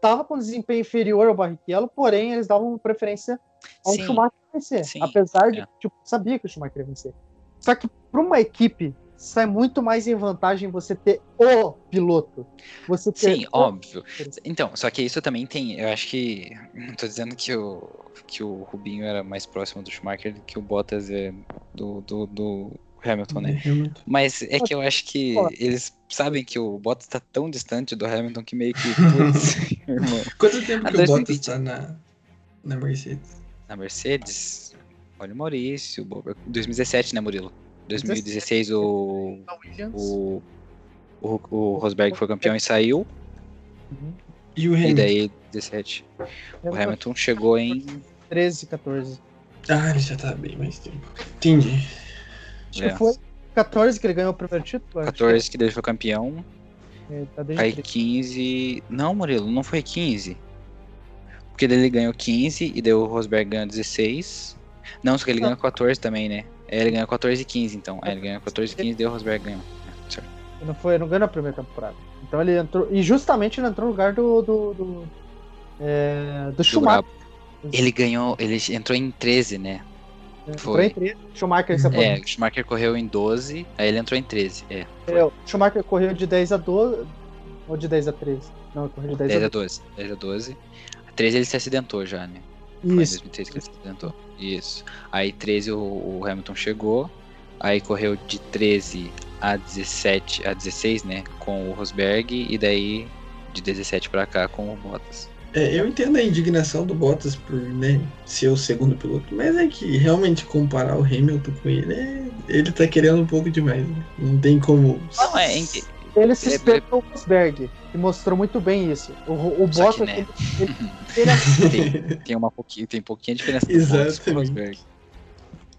tava com desempenho inferior ao Barrichello, porém eles davam preferência ao sim, Schumacher vencer, sim, apesar de é. tipo, sabia que o Schumacher ia vencer. Só que para uma equipe sai muito mais em vantagem você ter o piloto. Você ter Sim, óbvio. Então, só que isso também tem, eu acho que não tô dizendo que o que o Rubinho era mais próximo do Schumacher do que o Bottas é do, do, do Hamilton, né? Hamilton. Mas é que eu acho que eles sabem que o Bottas tá tão distante do Hamilton que meio que. Putz, irmão. Quanto tempo que 2020... o Bottas tá na, na Mercedes? Na Mercedes? Olha o Maurício. 2017, né, Murilo? 2016 o. O, o, o Rosberg foi campeão e saiu. Uhum. E o Hamilton? E daí, 17. O Hamilton chegou em. 13, 14. Ah, ele já tá bem mais tempo. Entendi. Acho é. que foi 14 que ele ganhou o primeiro título. 14 que ele foi campeão. É, tá aí 15. Não, Murilo, não foi 15. Porque ele ganhou 15 e deu o Rosberg ganhou 16. Não, só que ele não. ganhou 14 também, né? É, ele ganhou 14 e 15, então. Aí ele ganhou 14 e 15 e deu o Rosberg ganhou. É, não foi, não ganhou na primeira temporada. Então ele entrou. E justamente ele entrou no lugar do. do, do, é, do Schumacher. Ele ganhou. Ele entrou em 13, né? Foi. Entrou em 13. Schumacher se É, Schumacher correu em 12, aí ele entrou em 13. É, é, Schumacher correu de 10 a 12. Ou de 10 a 13? Não, correu de 10, 10 a 12. 10 a 12. A 13 ele se acidentou já, né? Foi em 2013 que ele se acidentou. Isso. Aí 13 o, o Hamilton chegou. Aí correu de 13 a 17, a 16, né? Com o Rosberg. E daí de 17 pra cá com o Bottas. É, eu entendo a indignação do Bottas por né, ser o segundo piloto, mas é que realmente comparar o Hamilton com ele, é, ele tá querendo um pouco demais. Né? Não tem como. Não, é, ele se espelhou no Rosberg e mostrou muito bem isso. O, o Bottas. Que, né? ele, tem, tem, uma pouquinho, tem pouquinha diferença do Rosberg.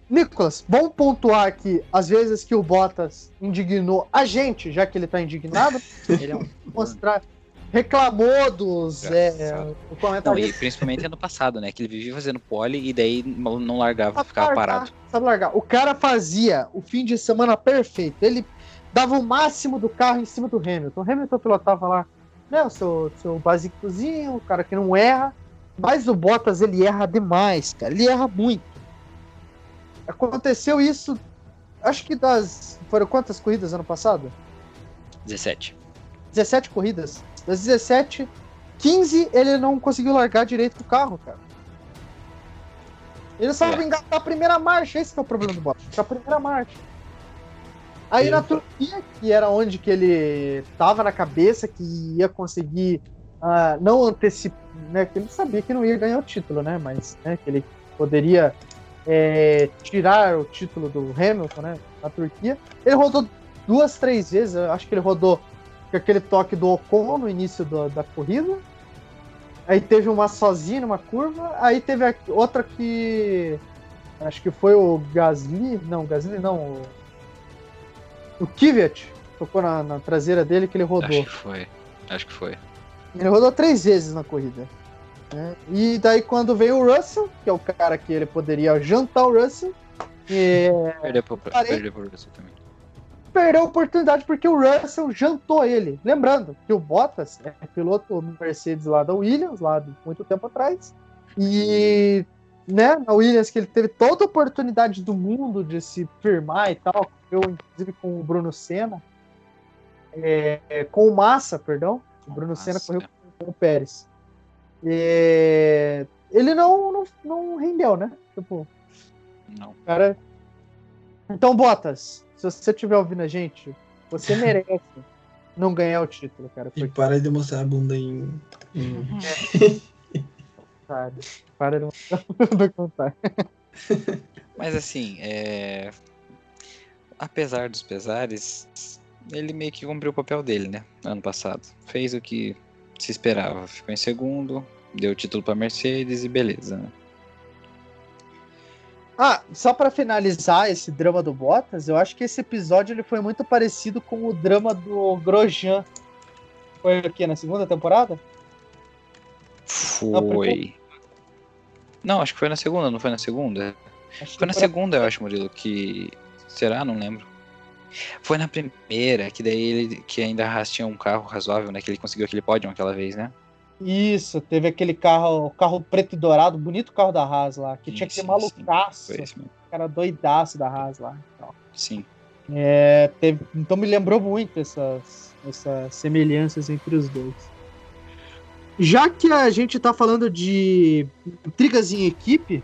Nicolas, vamos pontuar aqui as vezes que o Bottas indignou a gente, já que ele tá indignado. ele é um, mostrar reclamou dos. É, não, e principalmente ano passado, né? Que ele vivia fazendo pole e daí não largava, ficava largar, parado. Sabe largar? O cara fazia o fim de semana perfeito. Ele dava o máximo do carro em cima do Hamilton. O Hamilton pilotava lá, né? O seu, seu basicozinho, o cara que não erra. Mas o Bottas ele erra demais, cara. Ele erra muito. Aconteceu isso, acho que das. Foram quantas corridas ano passado? 17. 17 corridas. Das 17, 15 ele não conseguiu largar direito do carro, cara. Ele só é. engatar a primeira marcha, esse é o problema do Bottas, a primeira marcha. Aí na Turquia, que era onde que ele tava na cabeça que ia conseguir uh, não antecipar, né, que ele sabia que não ia ganhar o título, né, mas né, que ele poderia é, tirar o título do Hamilton, né, na Turquia. Ele rodou duas, três vezes, eu acho que ele rodou com aquele toque do Ocon no início do, da corrida. Aí teve uma sozinha numa curva. Aí teve a, outra que. Acho que foi o Gasly. Não, Gasly não. O, o Kvyat tocou na, na, traseira dele que ele rodou. Acho que foi. Acho que foi. Ele rodou três vezes na corrida. Né? E daí quando veio o Russell, que é o cara que ele poderia jantar o Russell. E... Perdeu pro, perdeu pro Russell também perdeu a oportunidade porque o Russell jantou ele. Lembrando que o Bottas é piloto Mercedes lá da Williams, lá de muito tempo atrás. E né, na Williams, que ele teve toda a oportunidade do mundo de se firmar e tal, eu, inclusive com o Bruno Senna, é, com o Massa, perdão, o Bruno Massa, Senna correu com, o Pérez. E, ele não, não, não rendeu, né? Tipo, não. Cara. Então, Botas, se você estiver ouvindo a gente, você merece não ganhar o título, cara. Porque... E para de mostrar a bunda em. em... Cara, para de mostrar a bunda contar. Mas assim, é... apesar dos pesares, ele meio que cumpriu o papel dele, né? Ano passado. Fez o que se esperava. Ficou em segundo, deu o título para Mercedes e beleza, né? Ah, só para finalizar esse drama do Bottas, eu acho que esse episódio ele foi muito parecido com o drama do Grosjean. Foi aqui na segunda temporada? Foi. Não, acho que foi na segunda, não foi na segunda? Acho foi na segunda, eu acho, Murilo, que. Será? Não lembro. Foi na primeira, que daí ele que ainda tinha um carro razoável, né? Que ele conseguiu aquele pódio aquela vez, né? Isso, teve aquele carro, carro preto e dourado, bonito carro da Haas lá, que isso, tinha aquele malucaço, cara doidaço da Haas lá. Então. Sim. É, teve, então me lembrou muito essas, essas semelhanças entre os dois. Já que a gente tá falando de intrigas em equipe,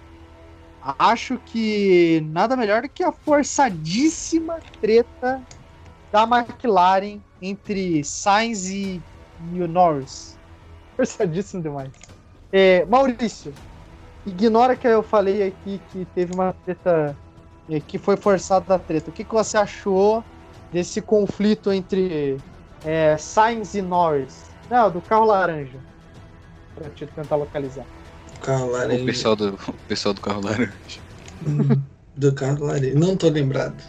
acho que nada melhor do que a forçadíssima treta da McLaren entre Sainz e, e o Norris. Forçadíssimo demais. É, Maurício, ignora que eu falei aqui que teve uma treta é, que foi forçada a treta. O que, que você achou desse conflito entre é, Sainz e Norris? Não, do carro laranja. Pra te tentar localizar. Carro laranja. O pessoal do, o pessoal do carro laranja. Hum, do carro laranja. Não tô lembrado.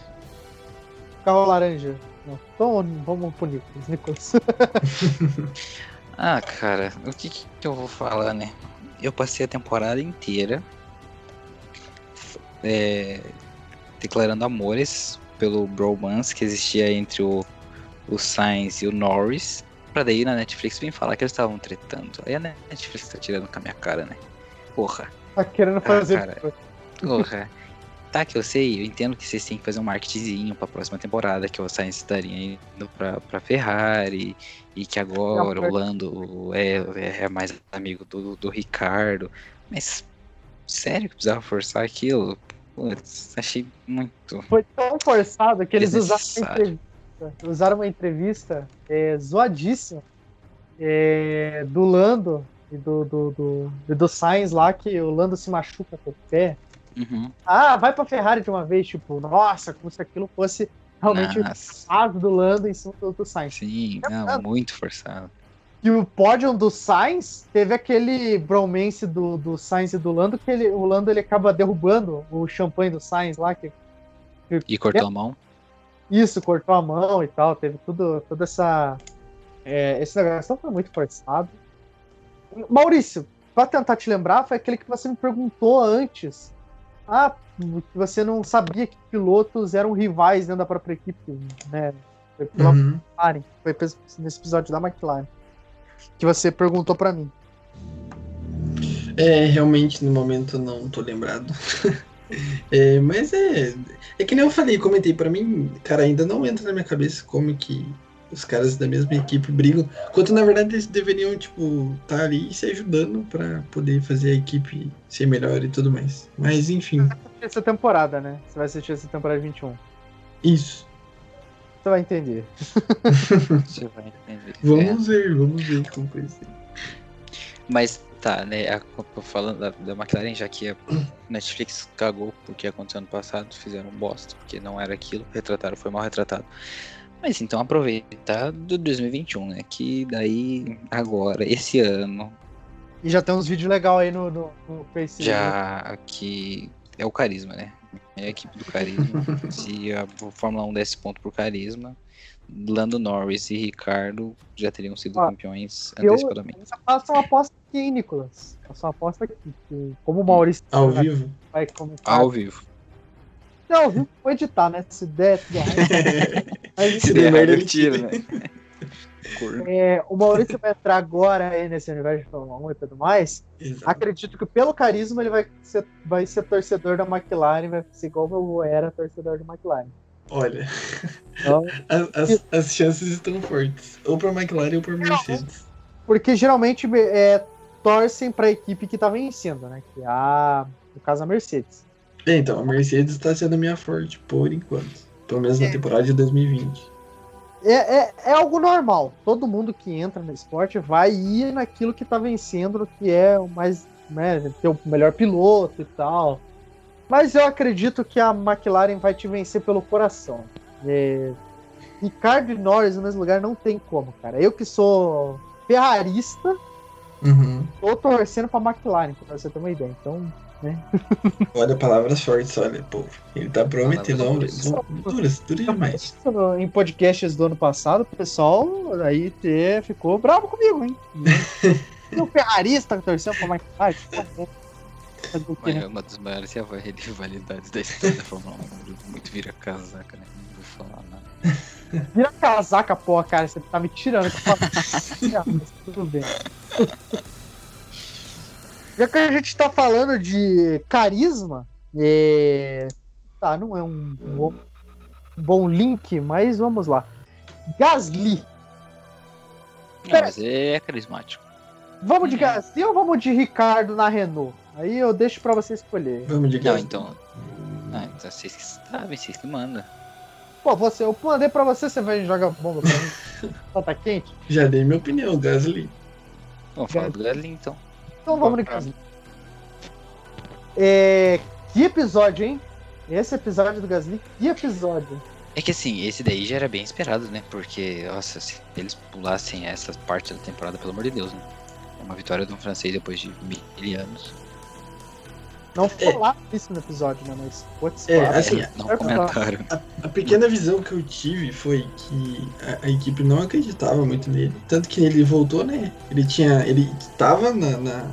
Carro laranja. Não. Então vamos pro Nicolas. Nicolas. Ah, cara, o que, que eu vou falar, né? Eu passei a temporada inteira é, declarando amores pelo bromance que existia entre o, o Sainz e o Norris. Pra daí na Netflix vir falar que eles estavam tretando. Aí a Netflix tá tirando com a minha cara, né? Porra. Tá querendo fazer. Ah, cara, porra. Tá, que eu sei, eu entendo que vocês têm que fazer um marketingzinho pra próxima temporada, que o Sainz estaria indo pra, pra Ferrari, e que agora o Lando é, é mais amigo do, do Ricardo. Mas, sério que precisava forçar aquilo? Putz, achei muito. Foi tão forçado que eles usaram uma entrevista, usaram uma entrevista é, zoadíssima é, do Lando e do, do, do, do Sainz lá, que o Lando se machuca com o pé. Uhum. Ah, vai pra Ferrari de uma vez, tipo, nossa, como se aquilo fosse realmente Nossa. o do Lando em cima do, do Sainz. Sim, não, muito forçado. E o pódio do Sainz teve aquele bromance do, do Sainz e do Lando, que ele, o Lando ele acaba derrubando o champanhe do Sainz lá. Que, que e cortou é, a mão? Isso, cortou a mão e tal. Teve tudo, toda essa. É, esse negócio foi muito forçado. Maurício, pra tentar te lembrar, foi aquele que você me perguntou antes ah, você não sabia que pilotos eram rivais dentro da própria equipe, né? Foi pela uhum. McLaren, foi nesse episódio da McLaren que você perguntou para mim. É, realmente no momento não tô lembrado. é, mas é, é que nem eu falei, comentei para mim, cara, ainda não entra na minha cabeça como que os caras da mesma equipe brigam, quanto na verdade eles deveriam, tipo, estar tá ali se ajudando para poder fazer a equipe ser melhor e tudo mais. Mas enfim. Essa temporada, né? Você vai assistir essa temporada 21. Isso. Você vai entender. Você vai entender. Vamos é. ver, vamos ver como vai ser. Mas tá, né? A, falando da, da McLaren, já que a Netflix cagou porque aconteceu ano passado, fizeram um bosta, porque não era aquilo, retrataram, foi mal retratado. Mas então aproveitar do 2021, né? Que daí, agora, esse ano. E já tem uns vídeos legais aí no, no, no Facebook. Já que é o carisma, né? É a equipe do carisma. Se a Fórmula 1 desse ponto pro carisma, Lando Norris e Ricardo já teriam sido ah, campeões antecipadamente. Eu, eu faço uma aposta aqui, Nicolas. Faço uma aposta aqui. Que, como o Maurício. Ao vivo? Vai comentar. Ao vivo. Não, vou editar, né? Se der, Se der merda, ele tira, né? É, o Maurício vai entrar agora aí nesse universo de Fórmula 1 e tudo mais. Exato. Acredito que pelo carisma ele vai ser, vai ser torcedor da McLaren, vai ser igual eu era torcedor da McLaren. Olha, Então, as, as, as chances estão fortes. Ou pra McLaren ou pra Mercedes. porque geralmente é, torcem para a equipe que tá vencendo, né? Que é a, no caso a Mercedes. É, Então, a Mercedes tá sendo a minha forte, por enquanto. Pelo menos na É. temporada de 2020. É, é, é algo normal. Todo mundo que entra no esporte vai ir naquilo que tá vencendo, que é o mais. Né, ter o melhor piloto e tal. Mas eu acredito que a McLaren vai te vencer pelo coração. É, Ricardo e Norris no mesmo lugar não tem como, cara. Eu que sou ferrarista, Uhum. tô torcendo pra McLaren, pra você ter uma ideia. Então, Olha, palavras fortes, olha, pô. Ele tá prometendo. Duras, duras demais. em podcasts do ano passado, o pessoal aí ter, ficou bravo comigo, hein? o ferrarista torcendo pra né? é uma das maiores rivalidades da história da Fórmula 1. Muito vira casaca, né? Não vou falar nada. Vira casaca, porra, cara. Você tá me tirando. mas Tudo bem. Já que a gente tá falando de carisma, é... tá, não é um bom, um bom link, mas vamos lá. Gasly. Não, Pera- mas é carismático. Vamos de Uhum. Gasly ou vamos de Ricardo na Renault? Aí eu deixo pra você escolher. Vamos de Não, Gasly. então. Ah, então vocês que sabem, vocês que mandam. Pô, você, eu mandei pra você, você vai jogar bomba pra mim. Só tá quente? Já dei minha opinião, Gasly. Vamos falar do Gasly então. Então vamos de Gasly. É, que episódio, hein? Esse episódio do Gasly, que episódio? É que assim, esse daí já era bem esperado, né? Porque, nossa, se eles pulassem essa parte da temporada, pelo amor de Deus, né? Uma vitória de um francês depois de mil anos. Não falaram isso no episódio, né? Mas pode ser. É, claro. assim, É, não é comentaram. A, a pequena visão que eu tive foi que a, a equipe não acreditava muito nele. Tanto que ele voltou, né? Ele tinha. Ele tava na, na,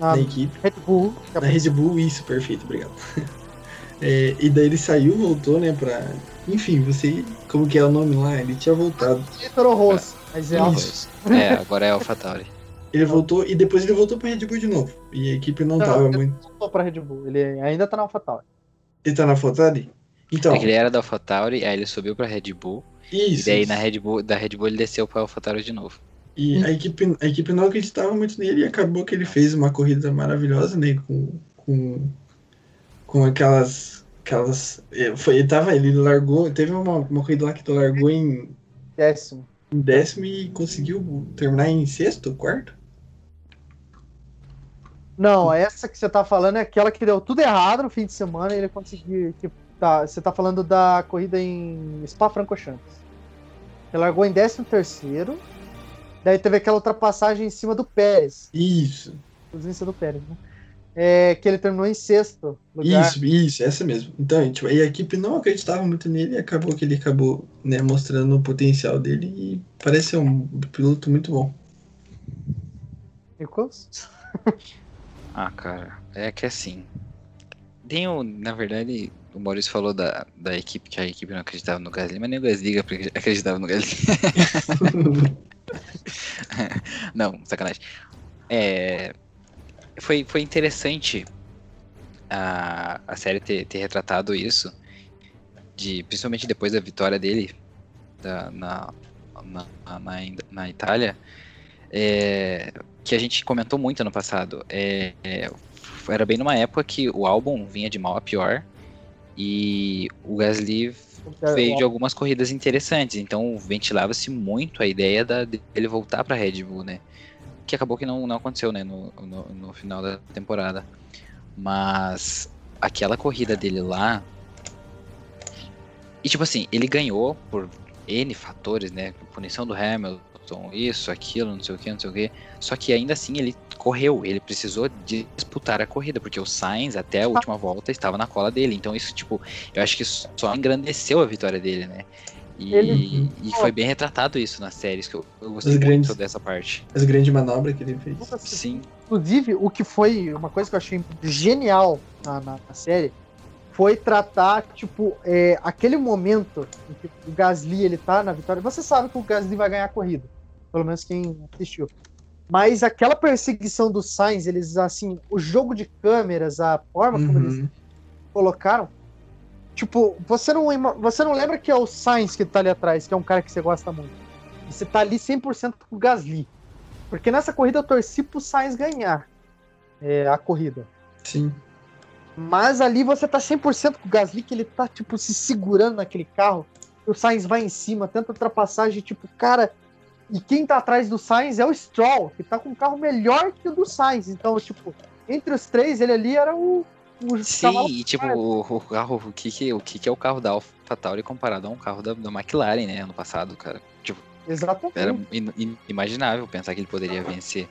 na na equipe. Red Bull. que Na Red Bull, isso, perfeito, obrigado. É, e daí ele saiu, voltou, né, pra... Enfim, você... Como que é o nome lá? Ele tinha voltado. é Toro Rosso. Mas é. Isso. É, agora é AlphaTauri. Ele voltou e depois ele voltou pra Red Bull de novo. E a equipe não Não, tava ele- muito... voltou pra Red Bull. Ele ainda tá na AlphaTauri. Ele tá na Fotari? Então, É que ele era da AlphaTauri, aí ele subiu pra Red Bull. isso. e daí isso. na Red Bull, da Red Bull ele desceu pra AlphaTauri de novo. E a equipe, a equipe não acreditava muito nele e acabou que ele fez uma corrida maravilhosa, né? Com, com, com aquelas. aquelas eh, foi, ele, tava, ele largou. Teve uma, uma corrida lá que ele largou em, Décimo. em décimo e conseguiu terminar em sexto, quarto? Não, essa que você tá falando é aquela que deu tudo errado no fim de semana e ele conseguiu. Que tá, você tá falando da corrida em Spa-Francorchamps. Ele largou em 13 terceiro. Daí teve aquela ultrapassagem em cima do Pérez. Isso, Inclusive em cima do Pérez, né? É, que ele terminou em sexto lugar. isso, isso, essa mesmo. Então, tipo, e a equipe não acreditava muito nele e acabou que ele acabou né, mostrando o potencial dele e parece ser um piloto muito bom. Nicolas? Ah, cara, é que assim. Tem o, na verdade, o Maurício falou da, da equipe, que a equipe não acreditava no Gasly, mas nem o Gasly acreditava no Gasly. não, sacanagem. É, foi, foi interessante a, a série ter, ter retratado isso, de, principalmente depois da vitória dele da- na, na, na, na Itália, é, que a gente comentou muito ano passado. É, é, era bem numa época que o álbum vinha de mal a pior e o Gasly veio de algumas corridas interessantes, então ventilava-se muito a ideia da, dele voltar para Red Bull, né? Que acabou que não, não aconteceu, né, no, no, no final da temporada. Mas aquela corrida dele lá. E tipo assim, ele ganhou por N fatores, né? Punição do Hamilton, isso, aquilo, não sei o que, não sei o que. Só que ainda assim ele correu, ele precisou disputar a corrida, porque o Sainz até a última volta estava na cola dele. Então isso, tipo, eu acho que só engrandeceu a vitória dele, né? E, Ele- e foi bem retratado isso nas séries, que eu, eu gostei Os muito grandes- dessa parte. As grandes manobras que ele fez. Sim. Inclusive, o que foi uma coisa que eu achei genial na, na- na série foi tratar, tipo, é, aquele momento em que o Gasly ele tá na vitória. Você sabe que o Gasly vai ganhar a corrida, pelo menos quem assistiu. Mas aquela perseguição do Sainz, eles, assim, o jogo de câmeras, a forma como Uhum. eles colocaram. Tipo, você não, você não lembra que é o Sainz que tá ali atrás, que é um cara que você gosta muito. Você tá ali 100% com o Gasly. Porque nessa corrida eu torci pro Sainz ganhar é, a corrida. Sim. Mas ali você tá 100% com o Gasly, que ele tá, tipo, se segurando naquele carro. O Sainz vai em cima, tenta ultrapassagem, tipo, cara. E quem tá atrás do Sainz é o Stroll, que tá com um carro melhor que o do Sainz. Então, tipo, entre os três, ele ali era o. o Sim, e tipo, o, o carro, o que que, o que que é o carro da AlphaTauri comparado a um carro da, da McLaren, né, ano passado, cara? Tipo, Exatamente. era in- inimaginável pensar que ele poderia vencer.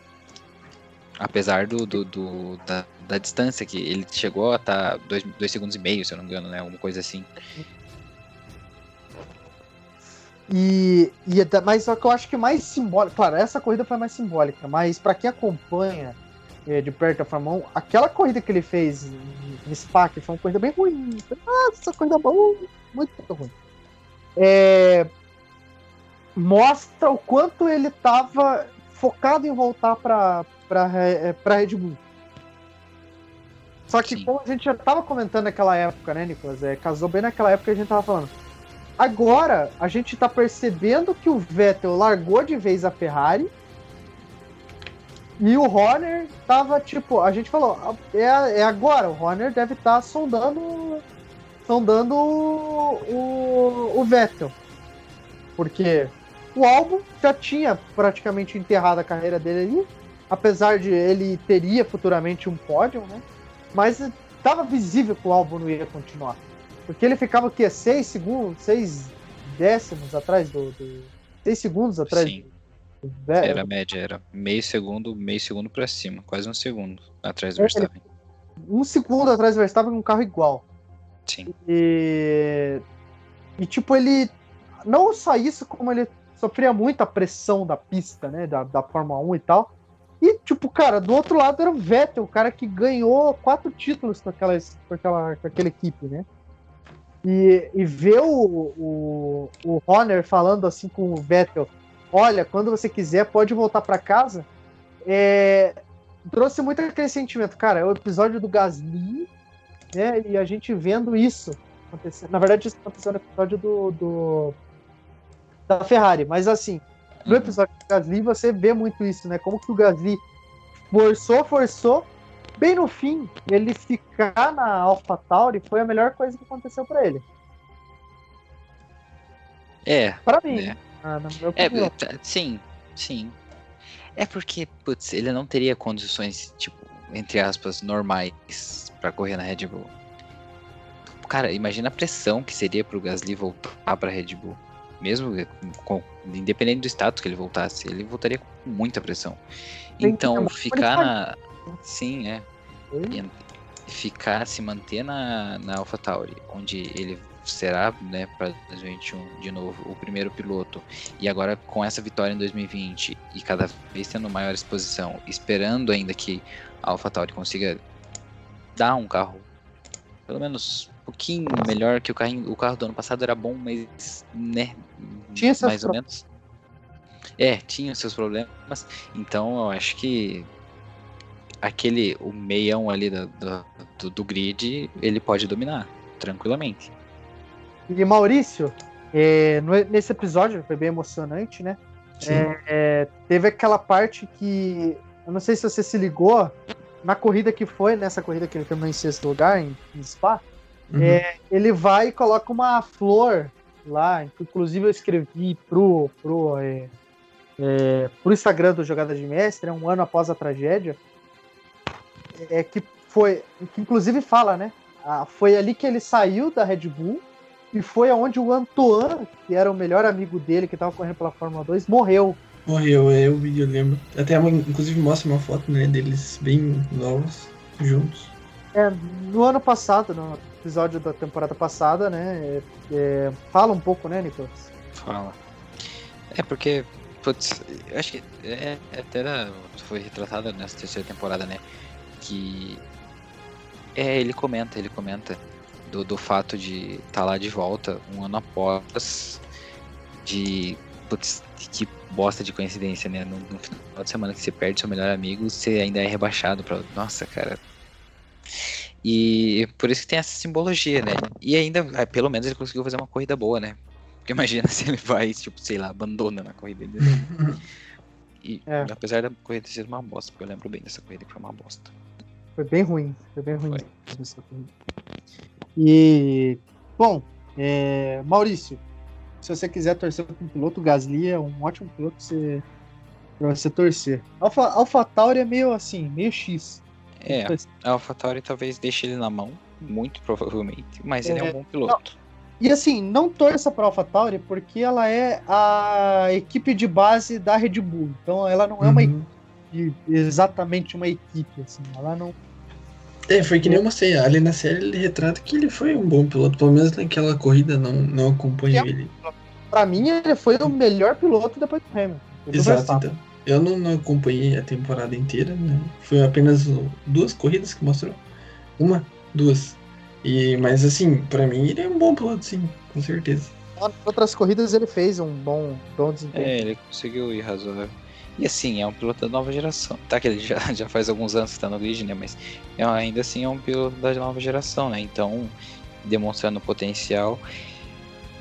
Apesar do, do, do- da, da distância que ele chegou a estar dois, dois segundos e meio, se eu não me engano, né? Uma coisa assim. E, e mas só que eu acho que mais simbólica, claro, essa corrida foi mais simbólica, mas pra quem acompanha é, de perto a Fórmula 1, aquela corrida que ele fez em- Spa, que foi uma corrida bem ruim, ah, essa corrida boa, muito, ruim. É, mostra o quanto ele tava focado em voltar pra, Re- pra Red Bull. Só que Sim. como a gente já tava comentando naquela época, né, Nicolas? É, casou bem naquela época que a gente tava falando. Agora, a gente tá percebendo que o Vettel largou de vez a Ferrari. E o Horner tava, tipo, a gente falou, é, é agora, o Horner deve estar sondando sondando o, o, Vettel. Porque o Albon já tinha praticamente enterrado a carreira dele ali, apesar de ele teria futuramente um pódio, né? Mas tava visível que o Albon não ia continuar. Porque ele ficava o quê? Seis segundos, seis décimos atrás do. do seis segundos atrás Sim. do Vettel. Era a média, era meio segundo, meio segundo pra cima, quase um segundo atrás do É, Verstappen. Um segundo atrás do Verstappen com um carro igual. Sim. E, e tipo, ele. Não só isso, como ele sofria muita pressão da pista, né? Da, da Fórmula 1 e tal. E, tipo, cara, do outro lado era o Vettel, o cara que ganhou quatro títulos com aquela, com aquela, com aquela equipe, né? E, e ver o, o, o Horner falando assim com o Vettel: olha, quando você quiser, pode voltar para casa. É, trouxe muito aquele sentimento, cara. É o episódio do Gasly, né? E a gente vendo isso acontecer. Na verdade, isso aconteceu no episódio do, do da Ferrari, mas assim, no Uhum. episódio do Gasly você vê muito isso, né? Como que o Gasly forçou, forçou, bem no fim, ele ficar na AlphaTauri foi a melhor coisa que aconteceu para ele. É, Para mim, É. ah, É, sim, sim. É porque, putz, ele não teria condições, tipo, entre aspas, normais pra correr na Red Bull. Cara, imagina a pressão que seria pro Gasly voltar pra Red Bull. Mesmo com, independente do status que ele voltasse, ele voltaria com muita pressão. Então, ficar na. Sim, é. Ele- Ficar, se manter na, na AlphaTauri, onde ele será, né, para 2021 de novo, o primeiro piloto, e agora com essa vitória em 2020 e cada vez tendo maior exposição, esperando ainda que a AlphaTauri consiga dar um carro pelo menos um pouquinho melhor que o carrinho, o carro do ano passado era bom, mas né, Tinha mais ou menos. É, tinha seus problemas, então eu acho que aquele, o meião ali da- do, do grid, ele pode dominar tranquilamente. E Maurício, é, no- nesse episódio foi bem emocionante, né? Sim. É, teve aquela parte que. Eu não sei se você se ligou, na corrida que foi, nessa corrida que ele terminou em sexto lugar, em, em Spa, Uhum. é, ele vai e coloca uma flor lá, inclusive eu escrevi pro, pro, é, é, pro Instagram do Jogada de Mestre, né, um ano após a tragédia, é que foi, que inclusive fala, né? ah, foi ali que ele saiu da Red Bull e foi aonde o Antoine, que era o melhor amigo dele, que estava correndo pela Fórmula 2, morreu. Morreu, é, eu vi, eu lembro. Até inclusive mostra uma foto né, deles bem novos, juntos. É, no ano passado, no episódio da temporada passada, né? é, é, fala um pouco, né, Nicolas? Fala. É porque, putz, eu acho que é, é até da- foi retratado nessa terceira temporada, né? Que é, ele comenta, ele comenta do, do fato de estar tá lá de volta um ano após de putz, que bosta de coincidência, né? No, no, final de semana que você perde seu melhor amigo, você ainda é rebaixado para nossa, cara. E por isso que tem essa simbologia, né? E ainda, ah, pelo menos ele conseguiu fazer uma corrida boa, né? Porque imagina se ele vai, tipo, sei lá, abandona na corrida dele. E é. apesar da corrida sido uma bosta, porque eu lembro bem dessa corrida que foi uma bosta. Foi bem ruim, foi bem ruim foi. E, bom, é, Maurício, se você quiser torcer para um piloto, o Gasly é um ótimo piloto pra você, pra você torcer. Alpha, Alpha Tauri é meio assim, meio X. É, a AlphaTauri talvez deixe ele na mão, muito provavelmente, mas é, ele é um bom piloto. Não, e assim, não torça para AlphaTauri porque ela é a equipe de base da Red Bull. Então ela não é uma uhum. equipe, exatamente uma equipe, assim, ela não é, foi que nem eu mostrei. Ali na série ele retrata que ele foi um bom piloto, pelo menos naquela corrida não, não acompanha é, ele. Pra mim, ele foi o melhor piloto depois do Hamilton. Exato, então. Eu não, não, acompanhei a temporada inteira, né? Foi apenas duas corridas que mostrou. Uma, duas. E, mas assim, para mim ele é um bom piloto, sim, com certeza. Outras corridas ele fez um bom, bom desempenho. É, ele conseguiu ir razoável. E assim, é um piloto da nova geração. Tá que ele já, já faz alguns anos que tá no grid, né? Mas é, ainda assim é um piloto da nova geração, né? Então, demonstrando potencial.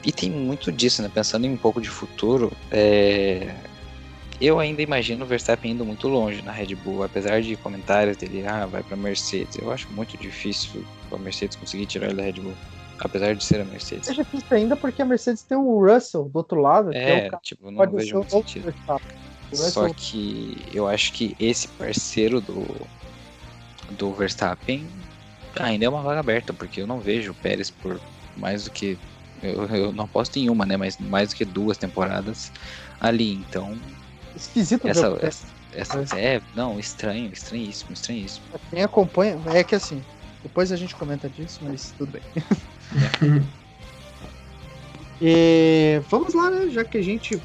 E tem muito disso, né? Pensando em um pouco de futuro, é eu ainda imagino o Verstappen indo muito longe na Red Bull, apesar de comentários dele, ah, vai para Mercedes. Eu acho muito difícil a Mercedes conseguir tirar ele da Red Bull, apesar de ser a Mercedes. É difícil ainda porque a Mercedes tem o Russell do outro lado. É, é tipo, não vejo muito sentido. Só que eu acho que esse parceiro do, do Verstappen ainda é uma vaga aberta, porque eu não vejo o Pérez por mais do que. Eu, eu não aposto em uma, né? Mas mais do que duas temporadas ali. Então Esquisito essa, ver essa, essa, É, não, estranho, estranhíssimo, estranhíssimo. Quem acompanha, é que assim, depois a gente comenta disso, mas tudo bem. É. e, vamos lá, né? Já que a gente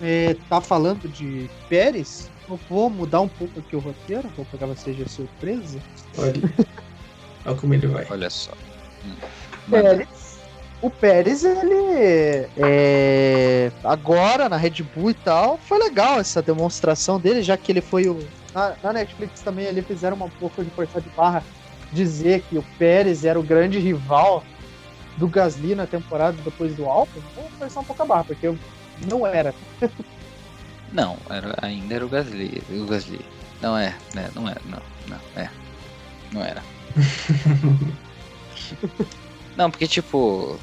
é, tá falando de Pérez, eu vou mudar um pouco aqui o roteiro, vou pegar vocês de surpresa. Olha, olha como ele vai. Olha só. Hum. Pérez o Pérez, ele é, agora na Red Bull e tal, foi legal essa demonstração dele, já que ele foi o. Na, na Netflix também ali fizeram uma pouco de força de barra dizer que o Pérez era o grande rival do Gasly na temporada depois do Alpine. Vou forçar um pouco a barra, porque não era. não, era, ainda era o Gasly. O Gasly. Não é, né? Não é, não, não, é. Não era. não, porque tipo,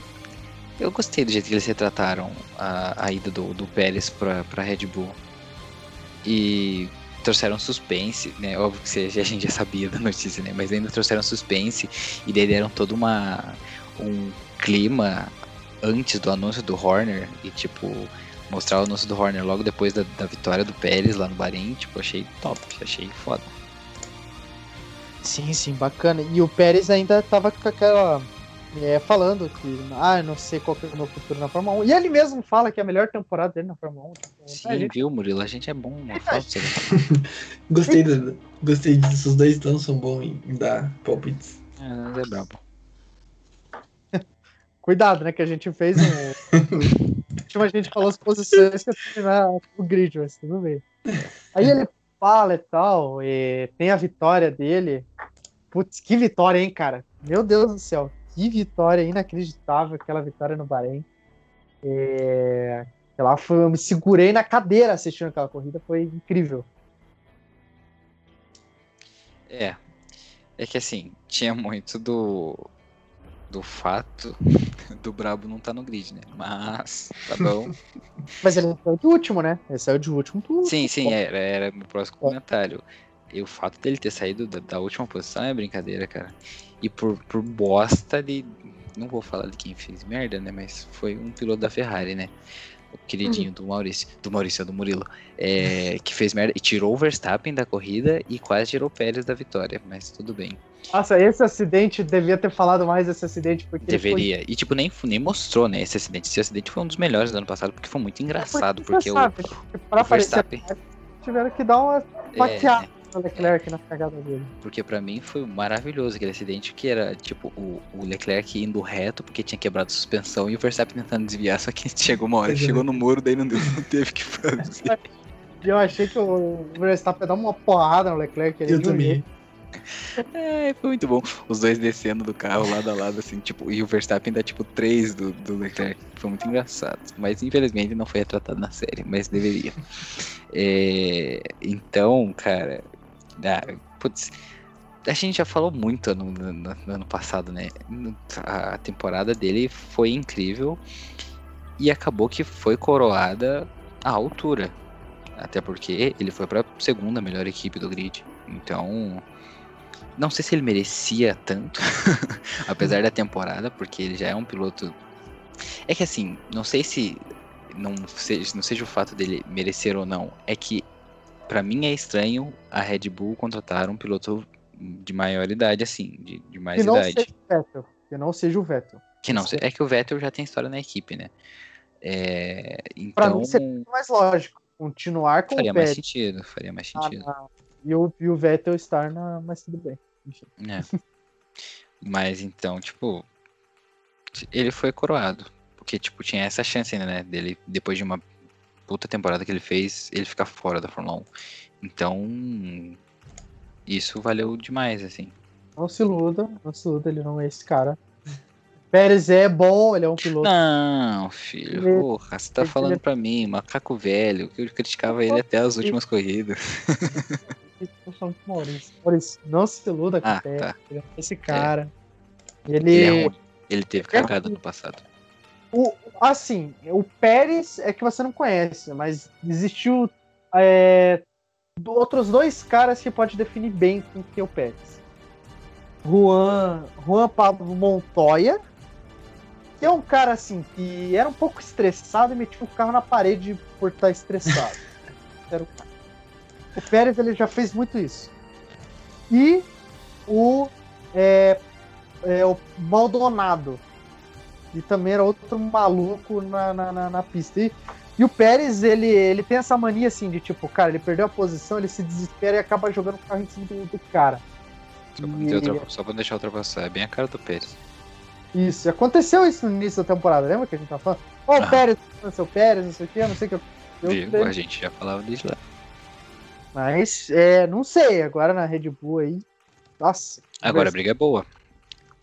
eu gostei do jeito que eles retrataram a, a ida do, do Pérez pra, pra Red Bull. E trouxeram suspense, né? Óbvio que a gente já sabia da notícia, né? Mas ainda trouxeram suspense e daí deram todo uma, um clima antes do anúncio do Horner e tipo mostrar o anúncio do Horner logo depois da, da vitória do Pérez lá no Bahrein, tipo, achei top, achei foda. Sim, sim, bacana. E o Pérez ainda tava com aquela é, falando que, ah, não sei qual é o meu futuro na Fórmula 1. E ele mesmo fala que é a melhor temporada dele na Fórmula 1. Tipo, Sim, gente... viu, Murilo? A gente é bom, né? gostei, do, gostei disso. Os dois então são bons em, em dar palpites. É, é brabo. Cuidado, né? Que a gente fez um. A gente falou as posições que terminar o grid, mas tudo bem. Aí ele fala e tal, e tem a vitória dele. Putz, que vitória, hein, cara? Meu Deus do céu que vitória inacreditável aquela vitória no Bahrein. É, lá foi, eu me segurei na cadeira assistindo aquela corrida, foi incrível. É. É que assim, tinha muito do do fato do Brabo não tá no grid, né? Mas, tá bom. Mas ele saiu de último, né? Ele saiu de último. Sim, sim, era, era meu próximo comentário. E o fato dele ter saído da, da última posição é brincadeira, cara. E por, por bosta de. Não vou falar de quem fez merda, né? Mas foi um piloto da Ferrari, né? O queridinho do Maurício. Do Maurício, do Murilo. É, que fez merda e tirou o Verstappen da corrida e quase tirou o Pérez da vitória. Mas tudo bem. Nossa, esse acidente, devia ter falado mais desse acidente. porque Deveria. Foi... E, tipo, nem, nem mostrou, né, esse acidente. Esse acidente foi um dos melhores do ano passado, porque foi muito engraçado. É porque, porque o, o Verstappen... Tiveram que dar uma. É, o Leclerc na cagada dele. Porque pra mim foi maravilhoso aquele acidente que era tipo o, o Leclerc indo reto porque tinha quebrado a suspensão e o Verstappen tentando desviar, só que chegou uma hora, é. chegou no muro, daí não, deu, não teve o que fazer. E eu achei que o Verstappen ia dar uma porrada no Leclerc. Eu também. É, foi muito bom. Os dois descendo do carro lado a lado, assim, tipo, e o Verstappen dá tipo 3 do, do Leclerc. Foi muito engraçado. Mas infelizmente não foi retratado na série, mas deveria. É, então, cara. Ah, putz, a gente já falou muito no, no- no ano passado, né? A temporada dele foi incrível e acabou que foi coroada à altura. Até porque ele foi pra segunda melhor equipe do grid. Então, não sei se ele merecia tanto, apesar da temporada, porque ele já é um piloto. É que assim, não sei se não seja, não seja o fato dele merecer ou não, é que pra mim é estranho a Red Bull contratar um piloto de maior idade, assim, de, de mais Que idade. seja Vettel. Que não seja o Vettel. Que não, é que o Vettel já tem história na equipe, né? É, Pra então mim seria muito mais lógico. Continuar com faria o mais Pérez sentido, faria mais na- sentido. na- e, o, e o Vettel estar na. Mas tudo bem. É. Mas então, tipo, ele foi coroado. Porque, tipo, tinha essa chance ainda, né? Dele, depois de uma puta temporada que ele fez, ele ficar fora da Fórmula 1. Então, isso valeu demais, assim. Não se iluda, não se iluda, ele não é esse cara. Pérez é bom, ele é um piloto. Não, filho, Ele- porra, você tá ele- falando pra mim, macaco velho, que eu criticava ele até as últimas corridas. Eu falo com o Maurício. Maurício, não se iluda com Ah, o Pérez. tá. Ele é esse cara. Ele, Ele é ruim. Ele teve É cagada no passado. O, assim, o Pérez é que você não conhece, mas existiu é, outros dois caras que pode definir bem quem que é o Pérez. Juan, Juan Pablo Montoya, que é um cara assim que era um pouco estressado e metia o carro na parede por estar estressado. Era o, cara. o Pérez ele já fez muito isso. E o, é, é, o Maldonado, e também era outro maluco na, na, na, na pista. E, e o Pérez, ele, ele tem essa mania assim de tipo, cara, ele perdeu a posição, ele se desespera e acaba jogando o carro em cima do, do cara. Só pra, E outra- só pra deixar ultrapassar. É bem a cara do Pérez. Isso, aconteceu isso no início da temporada, lembra que a gente tava falando? Ó, Ah. o Pérez, não sei o Pérez, não sei o que, não sei o que. Eu, Viu? A gente já falava desde lá. mas, é, não sei, agora na Red Bull aí. Nossa. Agora a briga é boa.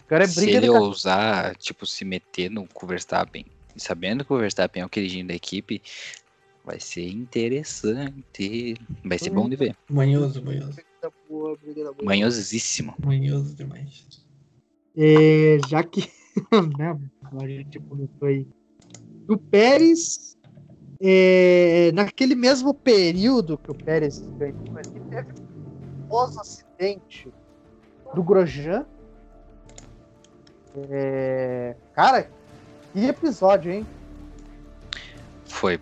Agora é se ele cara. ousar, tipo, se meter no Verstappen, e sabendo que o Verstappen é o queridinho da equipe, vai ser interessante. Vai ser bom de ver. Manhoso, manhoso. Manhosíssimo. Manhoso demais. É, já que né, a gente comentou aí do Pérez, é, naquele mesmo período que o Pérez ganhou, ele teve um acidente do Grosjean. É, cara, que episódio, hein? Foi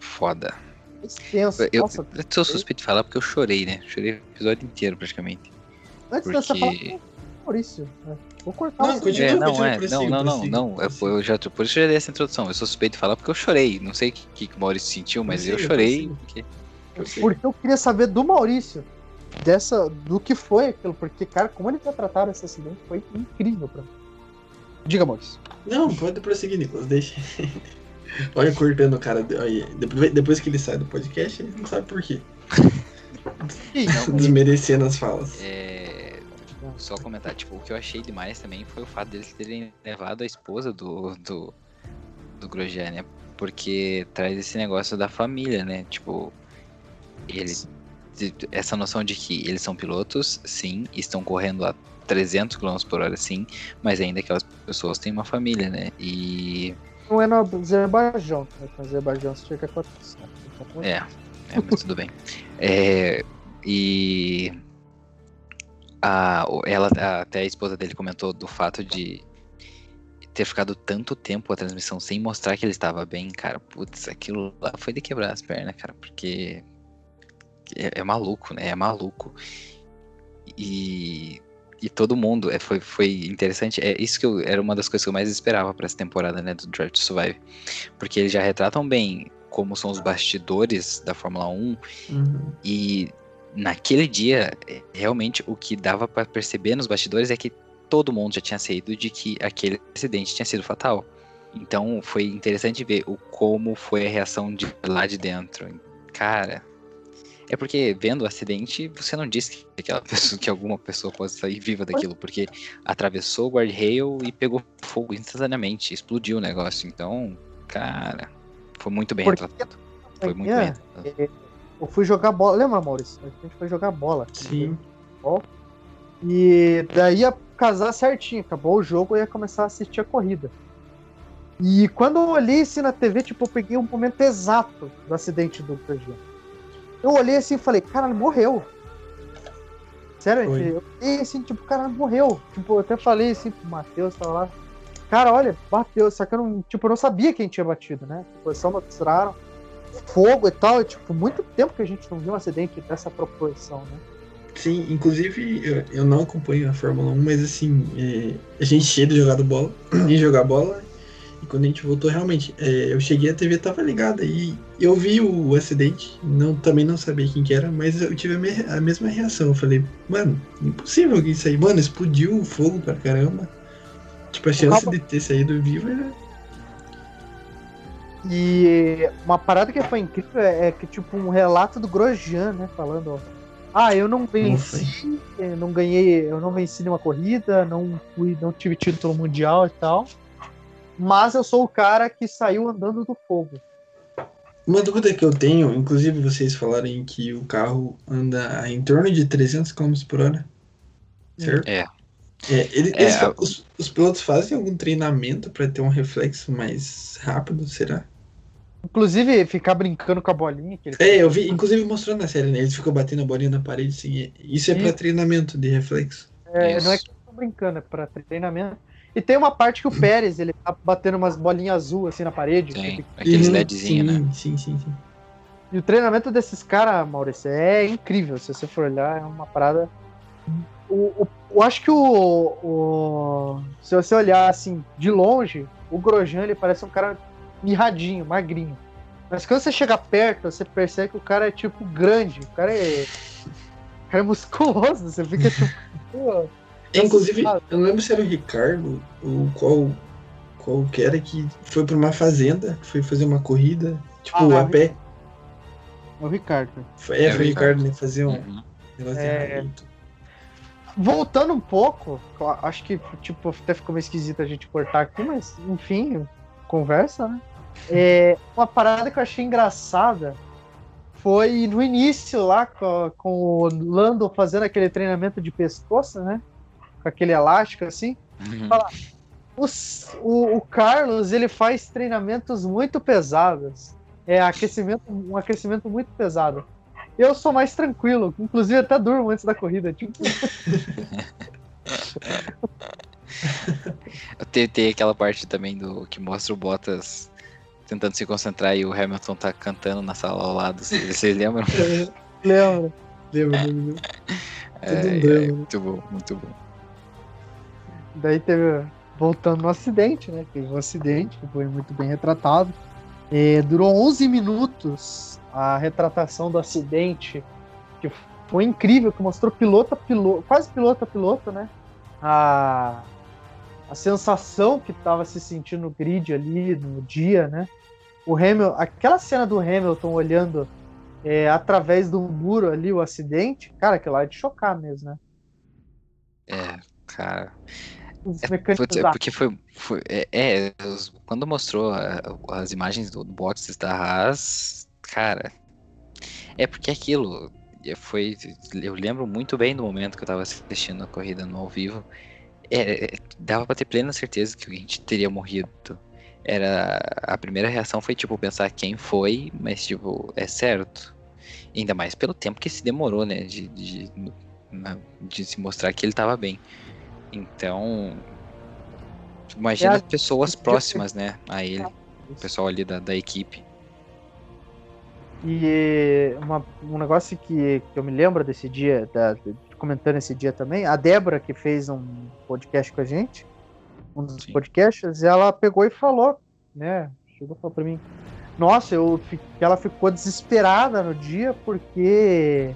foda. Extenso. Eu, Nossa, eu sou suspeito de falar porque eu chorei, né? Chorei o episódio inteiro praticamente. antes porque- falar, Maurício, né? vou cortar Não, continua. É, não, é, não, não, não, não. Eu já, por isso eu já dei essa introdução. Eu sou suspeito de falar porque eu chorei. Não sei o que, que o Maurício sentiu, mas eu chorei. Porque... Porque eu queria saber do Maurício, dessa, do que foi aquilo, porque, cara, como ele vai tratar esse acidente foi incrível pra mim. Diga, Maurício. Não, pode prosseguir, Nicolas, deixa. Olha cortando o cara. Aí, depois, depois que ele sai do podcast, ele não sabe por quê. Desmerecendo as falas. É, só comentar, tipo, o que eu achei demais também foi o fato deles terem levado a esposa do, do, do Grosjean, né? Porque traz esse negócio da família, né? Tipo, eles. Essa noção de que eles são pilotos, sim, estão correndo a 300 km por hora, sim, mas ainda aquelas pessoas têm uma família, né? E. Não é no Azerbaijão, né? No Azerbaijão você chega a 400. Então, É, é mas tudo bem. É, e. A, ela, a- até a esposa dele comentou do fato de ter ficado tanto tempo a transmissão sem mostrar que ele estava bem, cara. Putz, aquilo lá foi de quebrar as pernas, cara, porque é, é maluco, né? É maluco. E, e todo mundo, é, foi, foi interessante. É isso que eu, era uma das coisas que eu mais esperava para essa temporada, né, do Drive to Survive. Porque eles já retratam bem como são os bastidores da Fórmula 1 Uhum. e naquele dia, é, realmente o que dava para perceber nos bastidores é que todo mundo já tinha saído de que aquele acidente tinha sido fatal. Então foi interessante ver o como foi a reação de lá de dentro. Cara, é porque vendo o acidente, você não disse que, aquela pessoa, que alguma pessoa pode sair viva daquilo, porque atravessou o guardrail e pegou fogo instantaneamente, explodiu o negócio. Então, cara, foi muito bem porque retratado. Foi muito bem retratado. É, eu fui jogar bola, lembra, Maurício? A gente foi jogar bola. Sim. E daí ia casar certinho, acabou o jogo e ia começar a assistir a corrida. E quando eu olhei assim na TV, tipo, eu peguei um momento exato do acidente do Grosjean. Eu olhei assim e falei, cara, ele morreu. Sério, Oi. eu olhei assim, tipo, cara, morreu. Tipo, eu até falei assim pro Matheus, tava lá. Cara, olha, bateu, só que eu não, tipo, eu não sabia quem tinha batido, né? Tipo, só mostraram fogo e tal. E, tipo, muito tempo que a gente não viu um acidente dessa proporção, né? Sim, inclusive eu, eu não acompanho a Fórmula 1, mas assim, é, a gente tinha de jogar bola, e jogar bola, e quando a gente voltou, realmente, é, eu cheguei, a TV tava ligada, e eu vi o acidente, não, também não sabia quem que era, mas eu tive a, me, a mesma reação. Eu falei, mano, impossível isso aí, mano, explodiu o fogo pra caramba. Tipo, a chance de ter saído vivo era e uma parada que foi incrível é, é que, tipo, um relato do Grosjean, né? Falando, ó, ah, eu não venci, eu não ganhei, eu não venci nenhuma corrida, não fui, não tive título mundial e tal. Mas eu sou o cara que saiu andando do fogo. Uma dúvida que eu tenho, inclusive vocês falarem que o carro anda em torno de 300 km por hora, certo? É. é, ele, é eles, os, os pilotos fazem algum treinamento para ter um reflexo mais rápido, será? Inclusive, ficar brincando com a bolinha. Que ele é, eu vi, inclusive mostrando na série, né? Eles ficam batendo a bolinha na parede, assim. Isso é para treinamento de reflexo. É, não é que estão brincando, é pra treinamento. E tem uma parte que o Pérez, ele tá batendo umas bolinhas azul assim na parede. Fica... aqueles LEDzinhos, né? Sim, sim, sim. E o treinamento desses caras, Maurício, é incrível. Se você for olhar, é uma parada. O, o, eu acho que o, o. Se você olhar assim, de longe, o Grosjean ele parece um cara mirradinho, magrinho. Mas quando você chega perto, você percebe que o cara é tipo grande. O cara é. O cara é musculoso. Você fica tipo. pô, Inclusive, eu não lembro se era o Ricardo ou qual, qual que era que foi pra uma fazenda, foi fazer uma corrida, tipo, ah, a pé. É o Ricardo. Foi, é, é foi o Ricardo, né? Fazer um uhum. negócio é... de Voltando um pouco, acho que tipo, até ficou meio esquisito a gente cortar aqui, mas enfim, conversa, né? É, uma parada que eu achei engraçada foi no início lá com, com o Lando fazendo aquele treinamento de pescoço, né? Com aquele elástico assim. Uhum. Fala, os, o, o, Carlos ele faz treinamentos muito pesados. É aquecimento, um aquecimento muito pesado. Eu sou mais tranquilo, inclusive até durmo antes da corrida. Tipo... tem, tem aquela parte também do que mostra o Bottas tentando se concentrar e o Hamilton tá cantando na sala ao lado. Vocês lembram? lembro. Lembro, lembro. É, é, muito bom, muito bom. Daí teve. Voltando no acidente, né? Teve um acidente que foi muito bem retratado. É, durou 11 minutos a retratação do acidente, que foi incrível, que mostrou piloto a piloto, quase piloto a piloto, né? A, a sensação que estava se sentindo no grid ali no dia, né? O Hamilton, aquela cena do Hamilton olhando é, através do muro ali o acidente, cara, aquilo lá é de chocar mesmo, né? É, cara. É, é, porque foi, foi é, é, quando mostrou as imagens do, do Bottas da Haas, cara, é porque aquilo foi, eu lembro muito bem do momento que eu tava assistindo a corrida no ao vivo é, é, dava pra ter plena certeza que a gente teria morrido. Era. A primeira reação foi, tipo, pensar quem foi, mas, tipo, é certo. Ainda mais pelo tempo que se demorou, né? De, de, de se mostrar que ele tava bem. Então. Imagina é, as pessoas próximas, né? A ele. O pessoal ali da, da equipe. E uma, um negócio que, que eu me lembro desse dia, da, comentando esse dia também, a Débora, que fez um podcast com a gente, um dos Sim. podcasts, ela pegou e falou, né? Chegou e falou pra mim, nossa, eu ela ficou desesperada no dia porque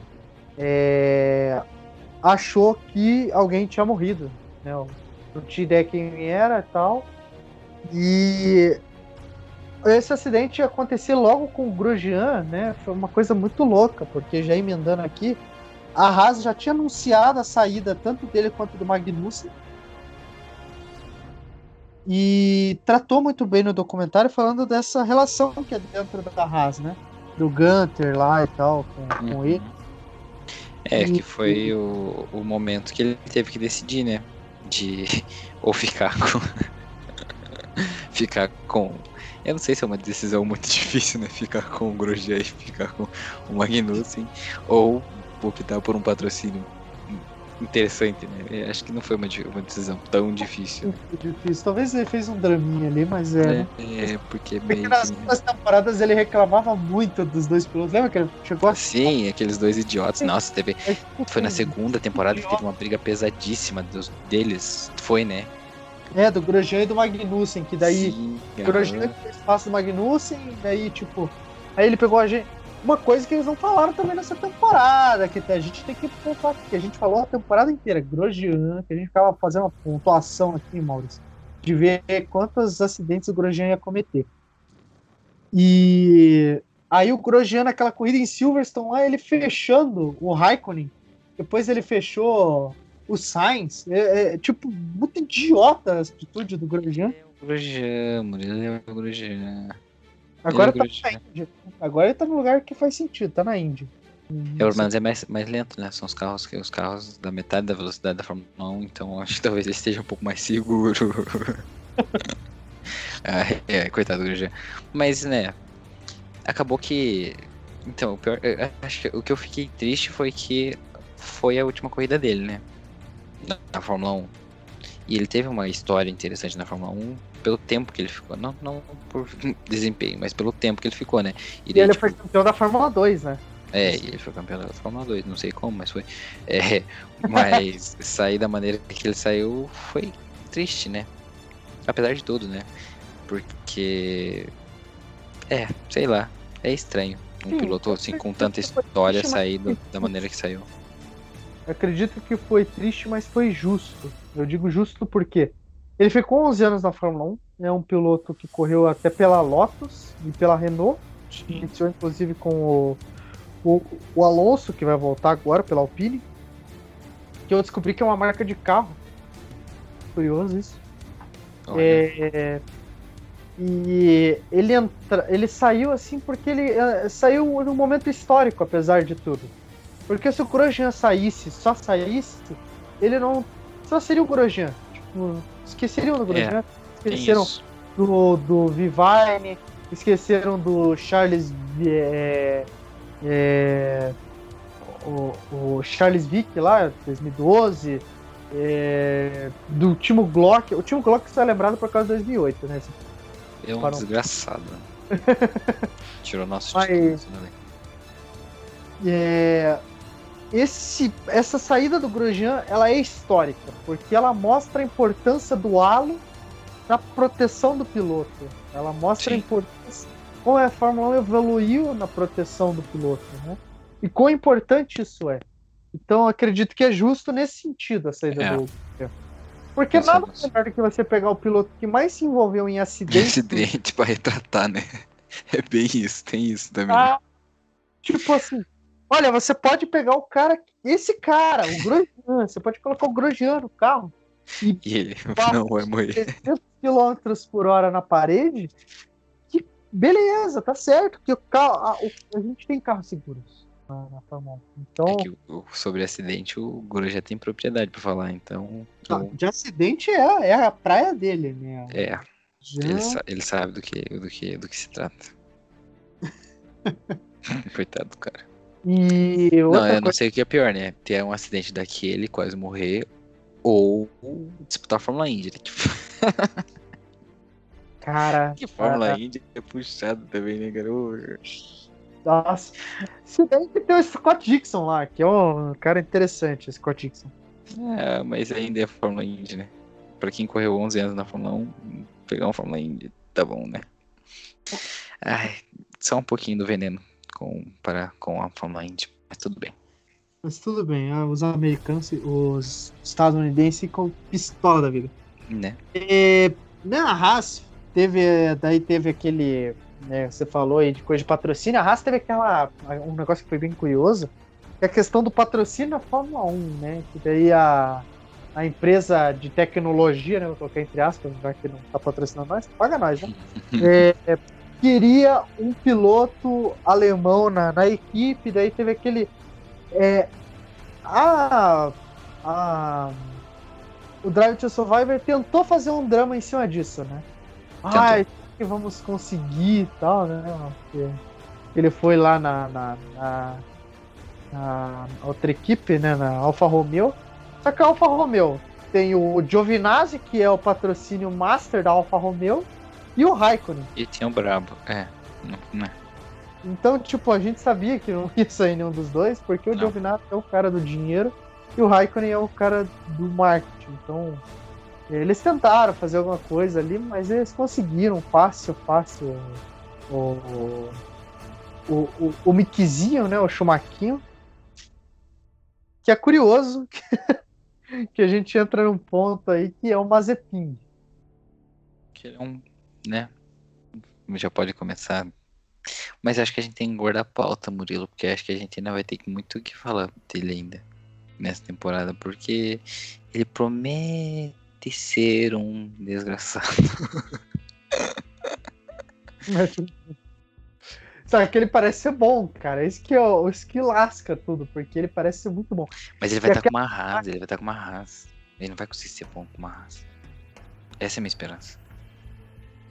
é, achou que alguém tinha morrido. Né? Não tinha ideia quem era e tal. E esse acidente ia acontecer logo com o Grosjean, né? Foi uma coisa muito louca, porque já emendando aqui, a Haas já tinha anunciado a saída tanto dele quanto do Magnussen. E tratou muito bem no documentário falando dessa relação que é dentro da Haas, né? Do Gunter lá e tal, com, com Uhum. ele. É, E- que foi o, o momento que ele teve que decidir, né? De ou ficar com. ficar com. Eu não sei se é uma decisão muito difícil, né? Ficar com o Grosjean e ficar com o Magnussen. Ou optar por um patrocínio interessante, né? Eu Acho que não foi uma, uma decisão tão difícil. Muito difícil. Talvez ele fez um draminha ali, mas é. né? É, é, porque Porque meio nas que. últimas temporadas ele reclamava muito dos dois pilotos. Lembra que ele chegou a Sim, aqueles dois idiotas. Nossa, teve. Foi na segunda temporada que teve uma briga pesadíssima dos, deles. Foi, né? É, do Grosjean e do Magnussen, que daí Sim, o Grosjean fez espaço do Magnussen, e daí, tipo, aí ele pegou a gente. Uma coisa que eles não falaram também nessa temporada, que a gente tem que pontuar aqui, que a gente falou a temporada inteira, Grosjean, que a gente ficava fazendo uma pontuação aqui, Maurício, de ver quantos acidentes o Grosjean ia cometer. E aí o Grosjean naquela corrida em Silverstone lá, ele fechando o Raikkonen, depois ele fechou o Sainz, é, é, tipo, muito idiota a atitude do Grosjean. Grosjean, Murilo é o Grosjean. Agora é tá na Indy. Agora ele tá no lugar que faz sentido, tá na Indy. Pelo menos é mais, mais lento, né? São os carros que os carros da metade da velocidade da Fórmula 1, então acho que talvez ele esteja um pouco mais seguro. ah, é, coitado do Grosjean. Mas, né, acabou que. Então, o pior. acho que o que eu fiquei triste foi que foi a última corrida dele, né? Na, na Fórmula 1. E ele teve uma história interessante na Fórmula 1 pelo tempo que ele ficou. Não, não por desempenho, mas pelo tempo que ele ficou, né? E daí, ele tipo, foi campeão da Fórmula 2, né? é, e ele foi campeão da Fórmula 2, não sei como, mas foi. É, mas sair da maneira que ele saiu foi triste, né? Apesar de tudo, né? Porque. É, sei lá, é estranho. Um Sim, piloto assim com tanta história sair do- da maneira que saiu. Eu acredito que foi triste, mas foi justo. Eu digo justo porque ele ficou 11 anos na Fórmula 1. É um piloto que correu até pela Lotus e pela Renault. Iniciou inclusive com o, o, o Alonso, que vai voltar agora pela Alpine. Que eu descobri que é uma marca de carro. Curioso isso. Olha, É, e ele, entra, ele saiu assim porque ele eh, saiu num momento histórico, apesar de tudo. Porque se o Grosjean saísse, só saísse, ele não. Só seria o Grosjean. Tipo, esqueceriam do Grosjean, tem esqueceram do, do Vivine, esqueceram do Charles. É, é, o, o Charles Vick lá, 2012. é, do Timo Glock. O Timo Glock só é lembrado por causa de 2008, né? É um Parou. desgraçado. Tirou nossos Mas- títulos, né? É, esse, essa saída do Grosjean ela é histórica, porque ela mostra a importância do halo na proteção do piloto. Ela mostra a Sim. importância como a Fórmula 1 evoluiu na proteção do piloto, né? E quão importante isso é. Então eu acredito que é justo nesse sentido a saída É. do Grosjean. Porque nada melhor do que você pegar o piloto que mais se envolveu em acidentes Acidente pra retratar, né? É bem isso, tem isso também. Ah, tipo assim, olha, você pode pegar o cara, esse cara, o Grosjean, você pode colocar o Grosjean no carro E ele não vai morrer. 300 km por hora na parede, que beleza, tá certo, que o carro, a, a gente tem carros seguros na, na Fórmula 1. Então, É o- sobre acidente o já tem propriedade pra falar, então. tá, de acidente é, é a praia dele, né? é, Já- ele, ele sabe do que, do, que, do que se trata. Coitado do cara. E Não, eu não coisa, sei o que é pior, né? Ter um acidente daquele, quase morrer, ou disputar a Fórmula Indy. né? Tipo, cara, que Fórmula cara, Indy é puxado também, né? Ô, nossa. Se bem que tem o Scott Dixon lá, que é um cara interessante, o Scott Dixon. É, mas ainda é Fórmula Indy, né? Pra quem correu 11 anos na Fórmula 1, pegar uma Fórmula Indy tá bom, né? Ai, só um pouquinho do veneno com, para, com a Fórmula Indy, mas tudo bem. Mas tudo bem, ah, os americanos, os estadunidenses ficam pistola da vida. Né? É, na Haas, teve, daí teve aquele, né, você falou aí de coisa de patrocínio, a Haas teve aquela, um negócio que foi bem curioso, que é a questão do patrocínio da Fórmula 1, né, que daí a, a empresa de tecnologia, né, vou colocar entre aspas, já que não tá patrocinando nós, paga nós, né, é, é, queria um piloto alemão na, na equipe, daí teve aquele é, a, a, o Drive to Survivor tentou fazer um drama em cima disso, né? Ai, que vamos conseguir e tal, né? Porque ele foi lá na, na, na, na, outra equipe, né? Na Alfa Romeo. Só que a Alfa Romeo tem o Giovinazzi, que é o patrocínio master da Alfa Romeo, e o Raikkonen. E tinha o Brabo, é. Não, é. Então, tipo, a gente sabia que não ia sair nenhum dos dois, porque o Giovinazzi é o cara do dinheiro e o Raikkonen é o cara do marketing. Então, eles tentaram fazer alguma coisa ali, mas eles conseguiram fácil, fácil o, o, o, o, o Mickeyzinho, né? O Chumaquinho. Que é curioso que a gente entra num ponto aí que é o Mazepin. Que é um, né? Já pode começar mas acho que a gente tem que a pauta, Murilo, porque acho que a gente ainda vai ter muito o que falar dele ainda nessa temporada, porque ele promete ser um desgraçado. Sabe que ele parece ser bom, cara. Isso que, ó, isso que lasca tudo, porque ele parece ser muito bom. Mas ele vai estar tá com uma raça, ele vai estar tá com uma raça. Ele não vai conseguir ser bom com uma raça. Essa é a minha esperança.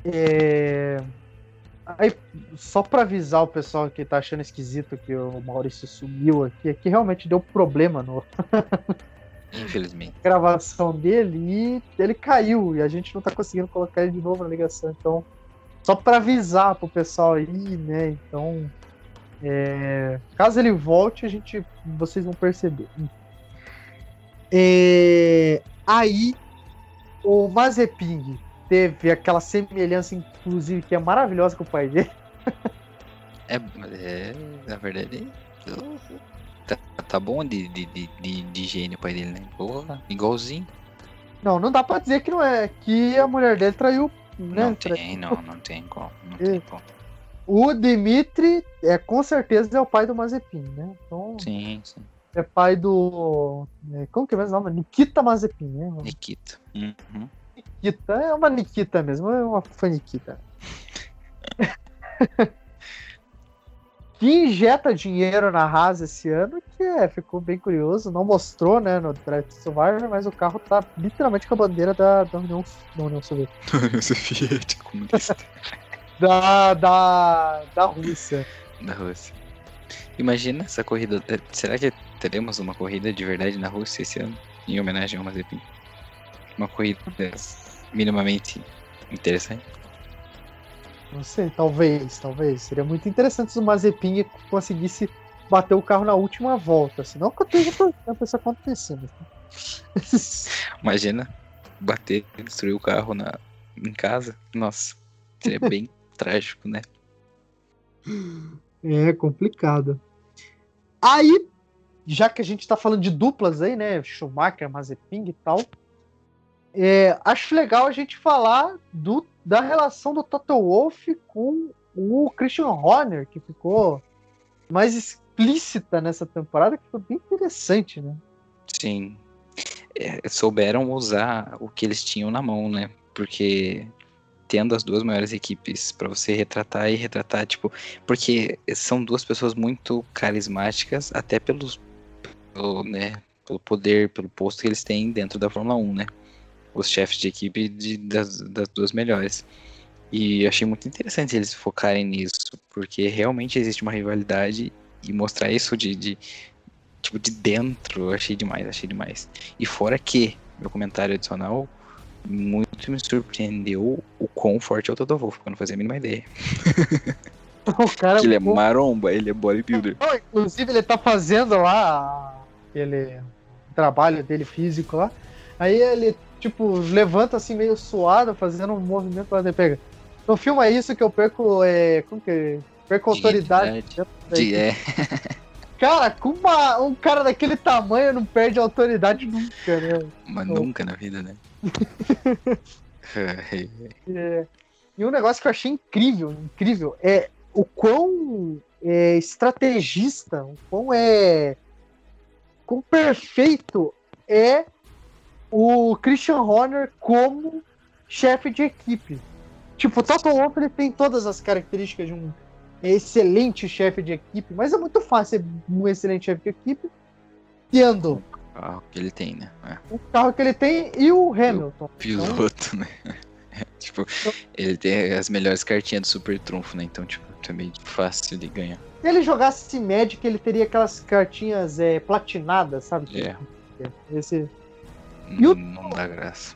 É... Aí, só para avisar o pessoal que tá achando esquisito que o Maurício sumiu aqui, aqui realmente deu problema no. Infelizmente. gravação dele e ele caiu e a gente não tá conseguindo colocar ele de novo na ligação. Então, só para avisar pro pessoal aí, né? Então, é... caso ele volte, a gente, vocês vão perceber. É... Aí, o Mazeping teve aquela semelhança, inclusive, que é maravilhosa com o pai dele. É, é na verdade, tá, tá bom de, de, de, de higiene o pai dele, né? Porra, igualzinho. Não, não dá pra dizer que não é, que a mulher dele traiu, né? Não tem, não, não tem como, não tem como. O Dimitri, é, com certeza, é o pai do Mazepin, né? Então, sim, sim. É pai do. É, como que é o nome? Nikita Mazepin, né? Nikita. Uhum. Nikita, é uma Nikita mesmo, é uma Nikita. que injeta dinheiro na Haas esse ano, que é, ficou bem curioso, não mostrou, né, no Drive Survivor, mas o carro tá literalmente com a bandeira da, da União, da União Soviética. União Soviética, comunista. da, da, da Rússia. Da Rússia. Imagina essa corrida, é, será que teremos uma corrida de verdade na Rússia esse ano, em homenagem ao Mazepin? Uma corrida minimamente interessante? Não sei, talvez, talvez. Seria muito interessante se o Mazepin conseguisse bater o carro na última volta. Senão que eu esteja torcendo isso acontecendo. Imagina bater e destruir o carro na, em casa. Nossa, seria bem trágico, né? É complicado. Aí, já que a gente tá falando de duplas aí, né? Schumacher, Mazepin e tal. É, acho legal a gente falar do, da relação do Toto Wolff com o Christian Horner, que ficou mais explícita nessa temporada, que foi bem interessante, né? Sim. É, souberam usar o que eles tinham na mão, né? Porque tendo as duas maiores equipes para você retratar e retratar, tipo, porque são duas pessoas muito carismáticas, até pelos, pelo, né, pelo poder, pelo posto que eles têm dentro da Fórmula 1, né? Os chefes de equipe de, das, das duas melhores. E achei muito interessante eles focarem nisso, porque realmente existe uma rivalidade e mostrar isso de, de tipo de dentro, achei demais, achei demais. E fora que, meu comentário adicional, muito me surpreendeu o quão forte é o porque eu não fazia a mínima ideia. O cara ele é maromba, ele é bodybuilder. inclusive ele tá fazendo lá aquele trabalho dele físico lá. Aí ele tipo, levanta assim meio suado, fazendo um movimento lá, pega. No filme é isso que eu perco, é, como que é? Perco autoridade. De, é. Cara, com uma, um cara daquele tamanho não perde autoridade nunca, né? Mas nunca na vida, né? é, e um negócio que eu achei incrível, incrível, é o quão é, estrategista, o quão é. quão perfeito é o Christian Horner como chefe de equipe. Tipo, o Toto Wolff ele tem todas as características de um excelente chefe de equipe, mas é muito fácil ser um excelente chefe de equipe tendo o carro que ele tem, né? É. O carro que ele tem e o Hamilton. O piloto, então... né? tipo, ele tem as melhores cartinhas do Super Trunfo, né? Então, tipo, é meio fácil de ganhar. Se ele jogasse Magic, ele teria aquelas cartinhas é, platinadas, sabe? É. Esse... Não, o... não dá graça.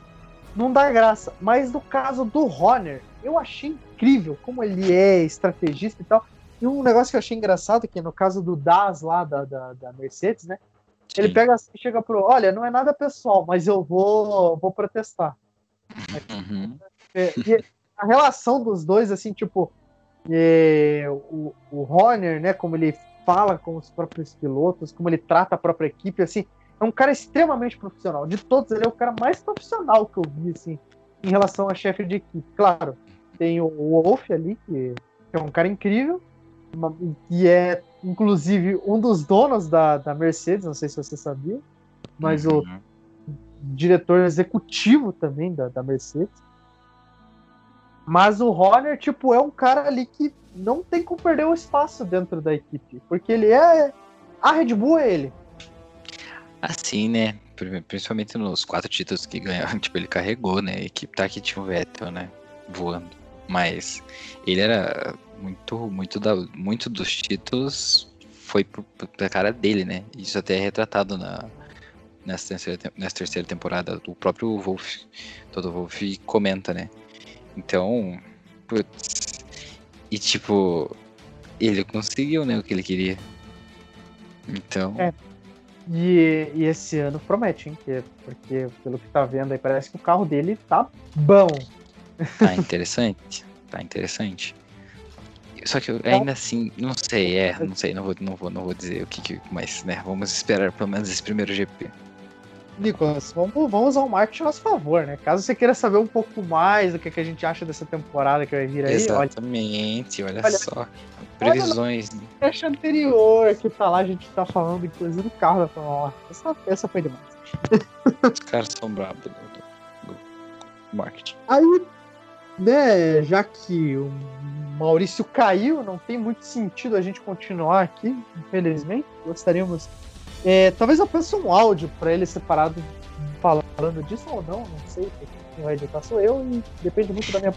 Não dá graça. Mas no caso do Horner, eu achei incrível como ele é estrategista e tal. E um negócio que eu achei engraçado, que no caso do Das lá da, da, da Mercedes, né? Sim. Ele pega assim, chega pro, olha, não é nada pessoal, mas eu vou, vou protestar. Uhum. É, e a relação dos dois, assim, tipo, é, o, o Horner, né, como ele fala com os próprios pilotos, como ele trata a própria equipe, assim, é um cara extremamente profissional. De todos, ele é o cara mais profissional que eu vi, assim, em relação a chefe de equipe. Claro, tem o Wolf ali, que, é um cara incrível, e é, inclusive, um dos donos da, da Mercedes, não sei se você sabia, mas uhum. o diretor executivo também da, da Mercedes. Mas o Horner, tipo, é um cara ali que não tem como perder o espaço dentro da equipe, porque ele é. A Red Bull é ele. Assim, né? Principalmente nos quatro títulos que ganhou, tipo, ele carregou, né? A equipe tá aqui tinha o Vettel, né? Voando. Mas ele era muito, muito, da, muito dos títulos foi pra cara dele, né? Isso até é retratado na, nessa, terceira, nessa terceira temporada. O próprio Wolf, todo Wolf comenta, né? Então, putz. E tipo, ele conseguiu, né, o que ele queria. Então. É. E, e esse ano promete, hein? Que, porque pelo que tá vendo aí, parece que o carro dele tá bom. Tá interessante. tá interessante. Só que eu, tá. ainda assim, não sei, é, não sei, não vou, não vou, não vou dizer o que, que mas, né, vamos esperar pelo menos esse primeiro GP. Nicolas, vamos, vamos usar o marketing a nosso favor, né? Caso você queira saber um pouco mais do que, que a gente acha dessa temporada que vai vir aí. Exatamente, olha, olha só. Previsões. Olha no anterior que tá lá, a gente tá falando, inclusive, do carro da Fórmula Essa, essa foi demais. Os caras são bravos do, do, do marketing. Aí, né, já que o Maurício caiu, não tem muito sentido a gente continuar aqui, infelizmente. Gostaríamos é, talvez eu pense um áudio para ele separado falando disso ou não, não sei. Quem vai editar sou eu e depende muito da minha.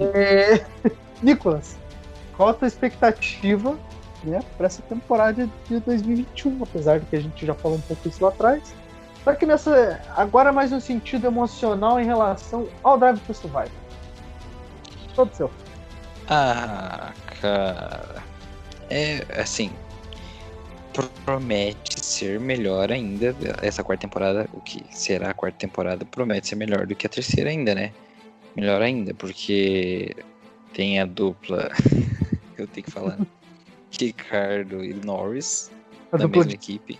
é... Nicolas, qual a tua expectativa né, para essa temporada de 2021? Apesar de que a gente já falou um pouco isso lá atrás. Só que nessa. Agora mais um sentido emocional em relação ao Drive to Survive. Todo seu. Ah, cara. É assim, promete ser melhor ainda. Essa quarta temporada, o que será a quarta temporada, promete ser melhor do que a terceira ainda, né? Melhor ainda, porque tem a dupla. eu tenho que falar. Ricardo e Norris, a da mesma de... equipe.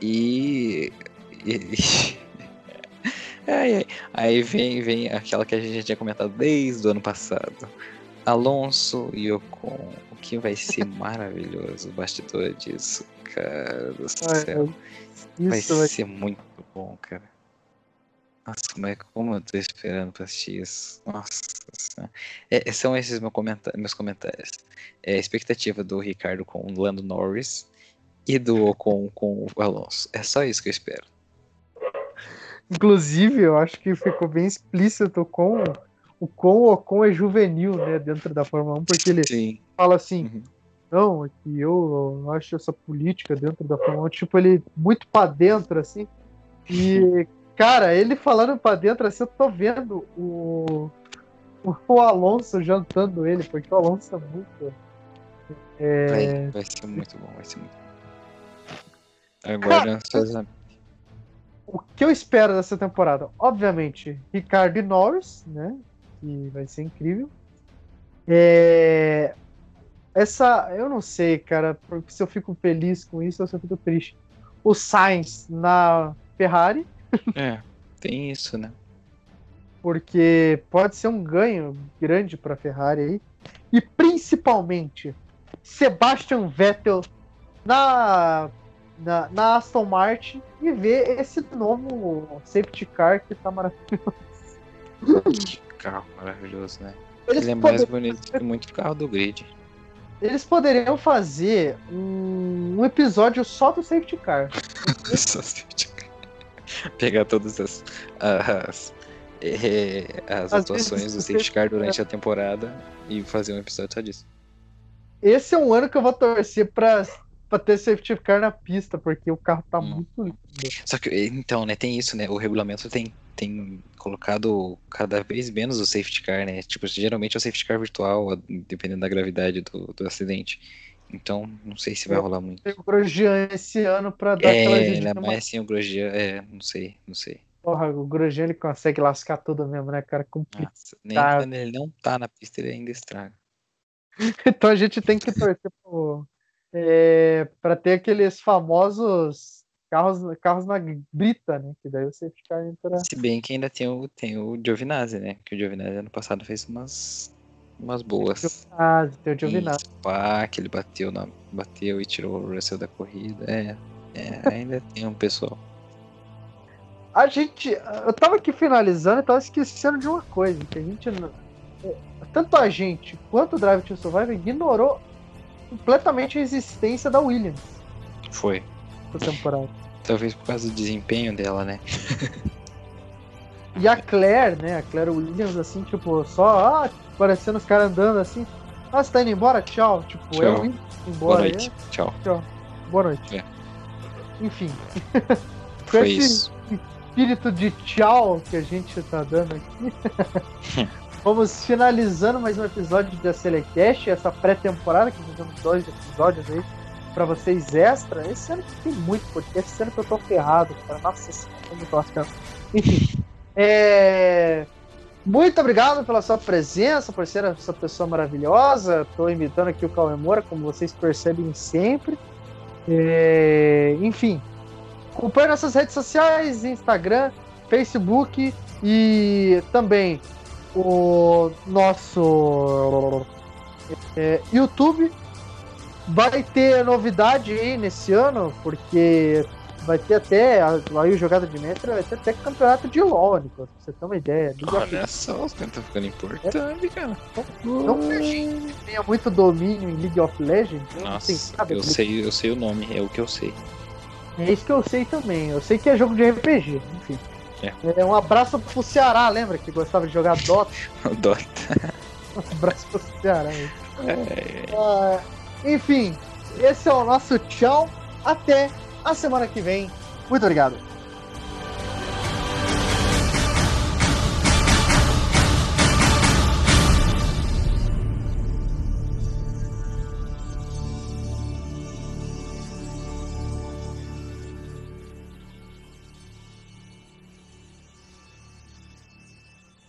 E. e... ai, ai. Aí vem, vem aquela que a gente já tinha comentado desde o ano passado. Alonso e Ocon que vai ser maravilhoso o bastidor disso, cara do céu. vai ser muito bom, cara. Nossa, mas como eu tô esperando pra assistir isso. Nossa. É, são esses meus comentários. Meus comentários. É a expectativa do Ricardo com o Lando Norris e do Ocon com o Alonso. É só isso que eu espero. Inclusive, eu acho que ficou bem explícito com o quão o Ocon é juvenil, né, dentro da Fórmula 1, porque ele Sim. fala assim, uhum. não, é que eu acho essa política dentro da Fórmula 1, tipo, ele muito pra dentro, assim, e, cara, ele falando pra dentro, assim, eu tô vendo o, o Alonso jantando ele, porque o Alonso é muito... É... Vai, vai ser muito bom, vai ser muito bom. Agora, ansiosamente. O que eu espero dessa temporada? Obviamente, Ricardo e Norris, né? Que vai ser incrível. É... essa, eu não sei, cara, se eu fico feliz com isso ou se eu fico triste. O Sainz na Ferrari. É, tem isso, né? Porque pode ser um ganho grande para a Ferrari aí. E principalmente Sebastian Vettel na, na, na, Aston Martin e ver esse novo safety car que tá maravilhoso. Carro maravilhoso, né? Eles Ele é mais bonito que muito carro do grid. Eles poderiam fazer um, um episódio só do safety car. só safety car. Pegar todas as, as, é, as atuações do safety car durante a temporada e fazer um episódio só disso. Esse é um ano que eu vou torcer pra, pra ter safety car na pista, porque o carro tá hum. muito lindo. Só que, então, né, tem isso, né? O regulamento tem, tem colocado cada vez menos o safety car, né? Tipo, geralmente é o safety car virtual, dependendo da gravidade do, do acidente. Então, não sei se vai rolar muito. Tem o Grosjean esse ano pra dar é, aquela É, mas assim, o Grosjean, é, não sei, não sei. Porra, o Grosjean ele consegue lascar tudo mesmo, né, cara? Complicado. Nossa, nem quando ele não tá na pista, ele ainda estraga. então a gente tem que torcer pro, é, pra ter aqueles famosos carros, carros na brita, né? Que daí você fica entra. Se bem que ainda tem o, tem o Giovinazzi, né? Que o Giovinazzi ano passado fez umas, umas boas. Ah, tem o Giovinazzi. Pá, que ele bateu, na, bateu e tirou o Russell da corrida. É, é ainda tem um pessoal. A gente. Eu tava aqui finalizando e tava esquecendo de uma coisa, que a gente. Tanto a gente quanto o Drive to Survive ignorou completamente a existência da Williams. Foi. Essa temporada. Talvez por causa do desempenho dela, né? e a Claire, né? A Claire Williams, assim, tipo, só ah, parecendo os caras andando assim. Ah, você tá indo embora? Tchau. Tipo, Tchau. eu indo embora. Boa noite. É. Tchau. Tchau. Boa noite. É. Enfim. Foi isso espírito de tchau que a gente tá dando aqui, vamos finalizando mais um episódio da Selecast, essa pré-temporada, que fizemos dois episódios aí pra vocês extra. Esse ano que tem muito podcast, esse ano que eu tô ferrado, cara. Nossa senhora, Enfim. É... Muito obrigado pela sua presença, por ser essa pessoa maravilhosa. Estou imitando aqui o Cauê Moura, como vocês percebem sempre. É... Enfim, Acompanhe nossas redes sociais, Instagram, Facebook e também o nosso é, YouTube. Vai ter novidade aí nesse ano, porque vai ter até aí o jogada de metro, vai ter até campeonato de LOL, Nicolas, pra você ter uma ideia. Olha só, os caras estão ficando importantes, é. cara. Não, que a gente tenha muito domínio em League of Legends. Nossa, eu sei, eu sei o nome, é o que eu sei. É isso que eu sei também. Eu sei que é jogo de RPG, enfim. É. é um abraço pro Ceará, lembra? Que gostava de jogar Dota. Dota. um abraço pro Ceará. É. Uh, enfim, esse é o nosso tchau. Até a semana que vem. Muito obrigado.